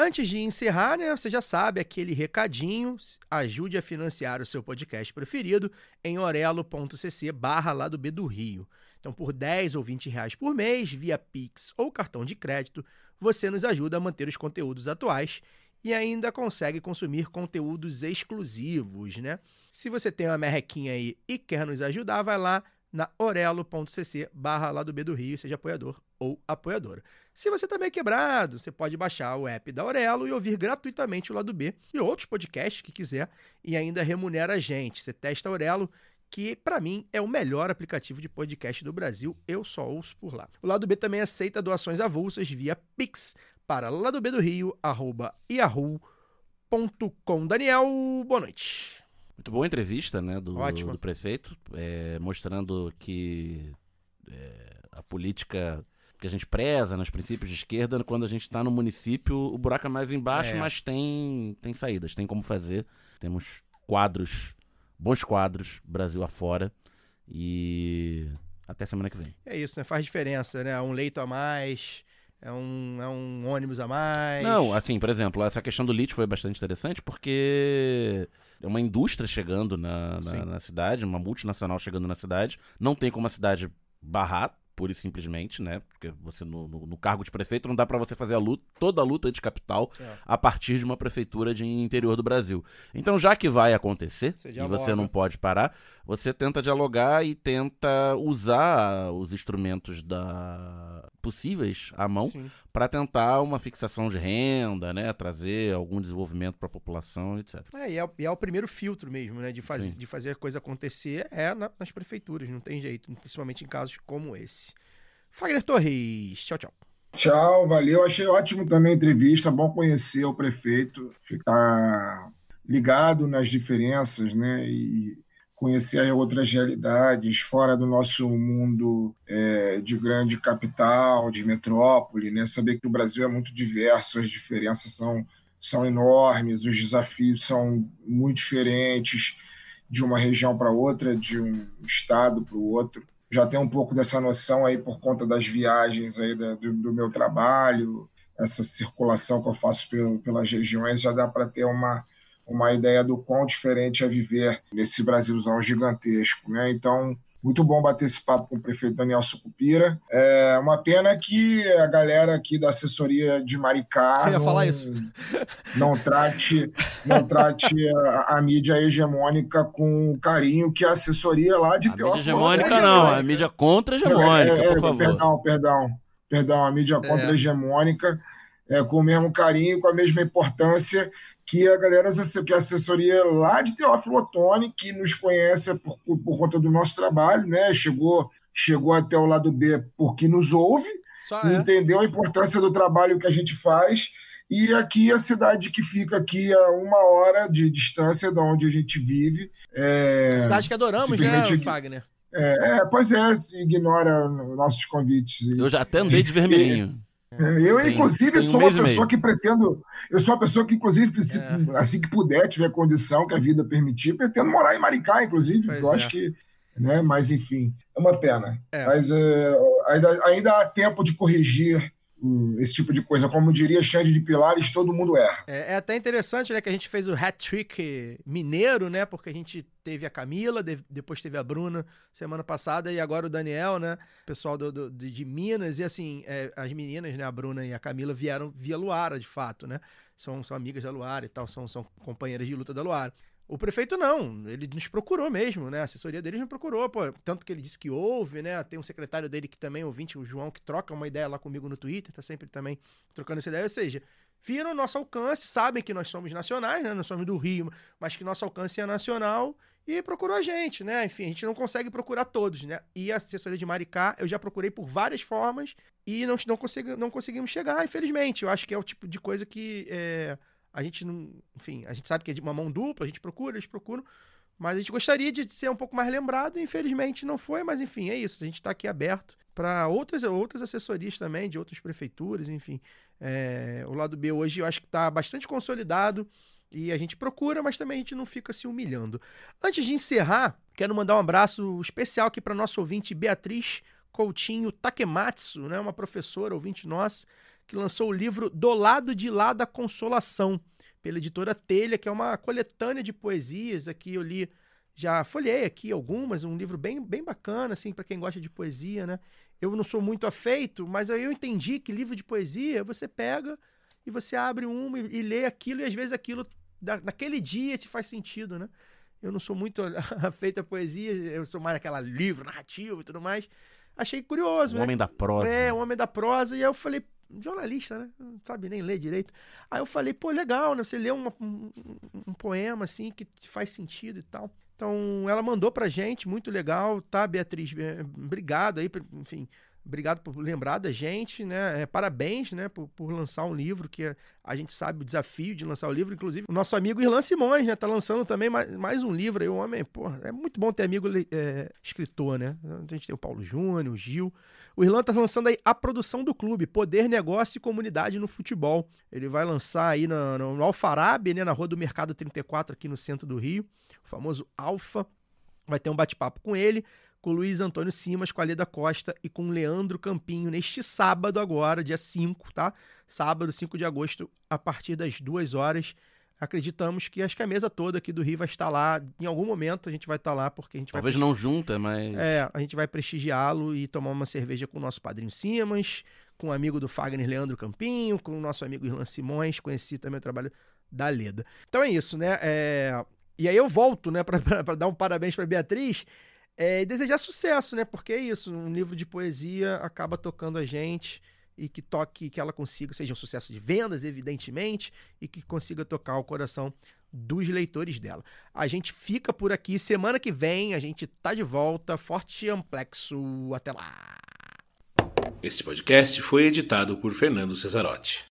Antes de encerrar, né, você já sabe aquele recadinho, ajude a financiar o seu podcast preferido em orelo.cc barra lá do B do Rio. Então, por 10 ou 20 reais por mês, via Pix ou cartão de crédito, você nos ajuda a manter os conteúdos atuais e ainda consegue consumir conteúdos exclusivos, né? Se você tem uma merrequinha aí e quer nos ajudar, vai lá na orelo.cc barra lá do B do Rio, seja apoiador ou apoiadora. Se você também é quebrado, você pode baixar o app da Orelo e ouvir gratuitamente o lado B e outros podcasts que quiser e ainda remunera a gente. Você testa a Orelo, que para mim é o melhor aplicativo de podcast do Brasil, eu só ouço por lá. O lado B também aceita doações avulsas via Pix para lado B do Rio, arroba yahoo.com. Daniel, boa noite. Muito boa entrevista, né, do, do prefeito, é, mostrando que é, a política que a gente preza nos princípios de esquerda, quando a gente está no município, o buraco é mais embaixo, é. mas tem, tem saídas, tem como fazer. Temos quadros, bons quadros, Brasil afora. E até semana que vem. É isso, né? Faz diferença, né? Um leito a mais, é um, é um ônibus a mais. Não, assim, por exemplo, essa questão do lítio foi bastante interessante porque é uma indústria chegando na, na, na, cidade, uma multinacional chegando na cidade. Não tem como a cidade barrar, pura e simplesmente, né? Porque você no, no, no cargo de prefeito não dá para você fazer a luta, toda a luta de capital é. a partir de uma prefeitura de interior do Brasil. Então, já que vai acontecer você e você não pode parar, você tenta dialogar e tenta usar os instrumentos da possíveis à mão para tentar uma fixação de renda, né? Trazer algum desenvolvimento para a população, etc. É, e é, e é, o primeiro filtro mesmo, né? De, faz, de fazer a coisa acontecer é na, nas prefeituras, não tem jeito, principalmente em casos como esse. Fagner Torres, tchau, tchau. Tchau, valeu. Achei ótimo também a entrevista, bom conhecer o prefeito, ficar ligado nas diferenças, né? E conhecer outras realidades fora do nosso mundo é, de grande capital, de metrópole, né? Saber que o Brasil é muito diverso, as diferenças são, são enormes, os desafios são muito diferentes de uma região para outra, de um estado para o outro já tenho um pouco dessa noção aí por conta das viagens aí da, do, do, meu trabalho, essa circulação que eu faço pelo, pelas regiões, já dá para ter uma, uma ideia do quão diferente é viver nesse Brasilzão gigantesco. Né? Então, muito bom bater esse papo com o prefeito Daniel Sucupira. É uma pena que a galera aqui da assessoria de Maricá Eu ia não, falar isso. não trate, não trate a, a, mídia hegemônica com o carinho que a assessoria lá de a Mídia hegemônica não, a mídia contra-hegemônica, é, é, por favor. Perdão, perdão, perdão, a mídia é. contra-hegemônica é, com o mesmo carinho, com a mesma importância que a galera, que a assessoria lá de Teófilo Otoni, que nos conhece por, por, conta do nosso trabalho, né? Chegou, chegou até o lado B porque nos ouve, é. entendeu a importância do trabalho que a gente faz E aqui a cidade que fica aqui a uma hora de distância da onde a gente vive. É, Cidade que adoramos, né, simplesmente- Fagner? é, é, pois é, se ignora nossos convites. Eu já até andei de vermelhinho. Eu, Tem- inclusive, tem um sou uma pessoa meio. que pretendo. Eu sou uma pessoa que, inclusive, se- É. assim que puder, tiver condição, que a vida permitir, pretendo morar em Maricá, inclusive. Pois eu é. acho que. Né, mas, enfim, é uma pena. É. Mas é, ainda, ainda há tempo de corrigir esse tipo de coisa. Como diria Xande de Pilares, todo mundo erra. É, é até interessante, né, que a gente fez o hat-trick mineiro, né, porque a gente teve a Camila, de- depois teve a Bruna semana passada e agora o Daniel, né, pessoal do, do- de, de Minas, e assim, é, as meninas, né, a Bruna e a Camila vieram via Luara, de fato, né, são, são amigas da Luara e tal, são, são companheiras de luta da Luara. O prefeito não, ele nos procurou mesmo, né? A assessoria deles nos procurou, pô. Tanto que ele disse que ouve, né? Tem um secretário dele que também, ouvinte, o João, que troca uma ideia lá comigo no Twitter, tá sempre também trocando essa ideia. Ou seja, viram o nosso alcance, sabem que nós somos nacionais, né? Nós somos do Rio, mas que nosso alcance é nacional e procurou a gente, né? Enfim, a gente não consegue procurar todos, né? E a assessoria de Maricá, eu já procurei por várias formas e não, não, consegui, não conseguimos chegar, infelizmente. Eu acho que é o tipo de coisa que é, a gente não. Enfim, a gente sabe que é de uma mão dupla, a gente procura, eles procuram. Mas a gente gostaria de ser um pouco mais lembrado, infelizmente não foi, mas enfim, é isso. A gente está aqui aberto para outras, outras assessorias também, de outras prefeituras, enfim. É, o lado B hoje eu acho que está bastante consolidado e a gente procura, mas também a gente não fica se humilhando. Antes de encerrar, quero mandar um abraço especial aqui para nosso ouvinte Beatriz Coutinho Takematsu, né, uma professora, ouvinte nossa, que lançou o livro Do Lado de Lá da Consolação, pela editora Telha, que é uma coletânea de poesias. Aqui eu li, já folhei aqui algumas, um livro bem, bem bacana, assim, para quem gosta de poesia, né? Eu não sou muito afeito, mas aí eu entendi que livro de poesia você pega e você abre um e, e lê aquilo, e às vezes aquilo da, naquele dia te faz sentido, né? Eu não sou muito afeito à poesia, eu sou mais aquela livro narrativo e tudo mais. Achei curioso, O né? homem da prosa. É, o homem da prosa. E aí eu falei, jornalista, né? Não sabe nem ler direito. Aí eu falei, pô, legal, né? Você lê uma- um, um poema, assim, que faz sentido e tal. Então, ela mandou pra gente, muito legal, tá, Beatriz? Obrigado aí, enfim, obrigado por lembrar da gente, né? É, parabéns, né, por, por lançar um livro, que a gente sabe o desafio de lançar o livro. Inclusive, o nosso amigo Irlan Simões, né, tá lançando também mais, mais um livro aí. O homem, pô, é muito bom ter amigo é, escritor, né? A gente tem o Paulo Júnior, o Gil. O Irlan tá lançando aí a produção do clube, Poder, Negócio e Comunidade no Futebol. Ele vai lançar aí no, no, no Alfarabe, né, na Rua do Mercado 34, aqui no centro do Rio, o famoso Alfa. Vai ter um bate-papo com ele, com o Luiz Antônio Simas, com a Leda Costa e com o Leandro Campinho, neste sábado agora, dia 5, tá? Sábado, 5 de agosto, a partir das 2 horas. Acreditamos que acho que a mesa toda aqui do Rio vai estar lá. Em algum momento a gente vai estar lá, porque a gente vai Talvez não junta, mas. é, a gente vai prestigiá-lo e tomar uma cerveja com o nosso padrinho Simas, com o amigo do Fagner Leandro Campinho, com o nosso amigo Irlan Simões, conheci também o trabalho da Leda. Então é isso, né? É, E aí eu volto, né, para dar um parabéns para Beatriz é, e desejar sucesso, né? Porque é isso, um livro de poesia acaba tocando a gente e que toque, que ela consiga, seja um sucesso de vendas, evidentemente, e que consiga tocar o coração dos leitores dela. A gente fica por aqui. Semana que vem a gente tá de volta. Forte amplexo. Até lá. Este podcast foi editado por Fernando Cesarotti.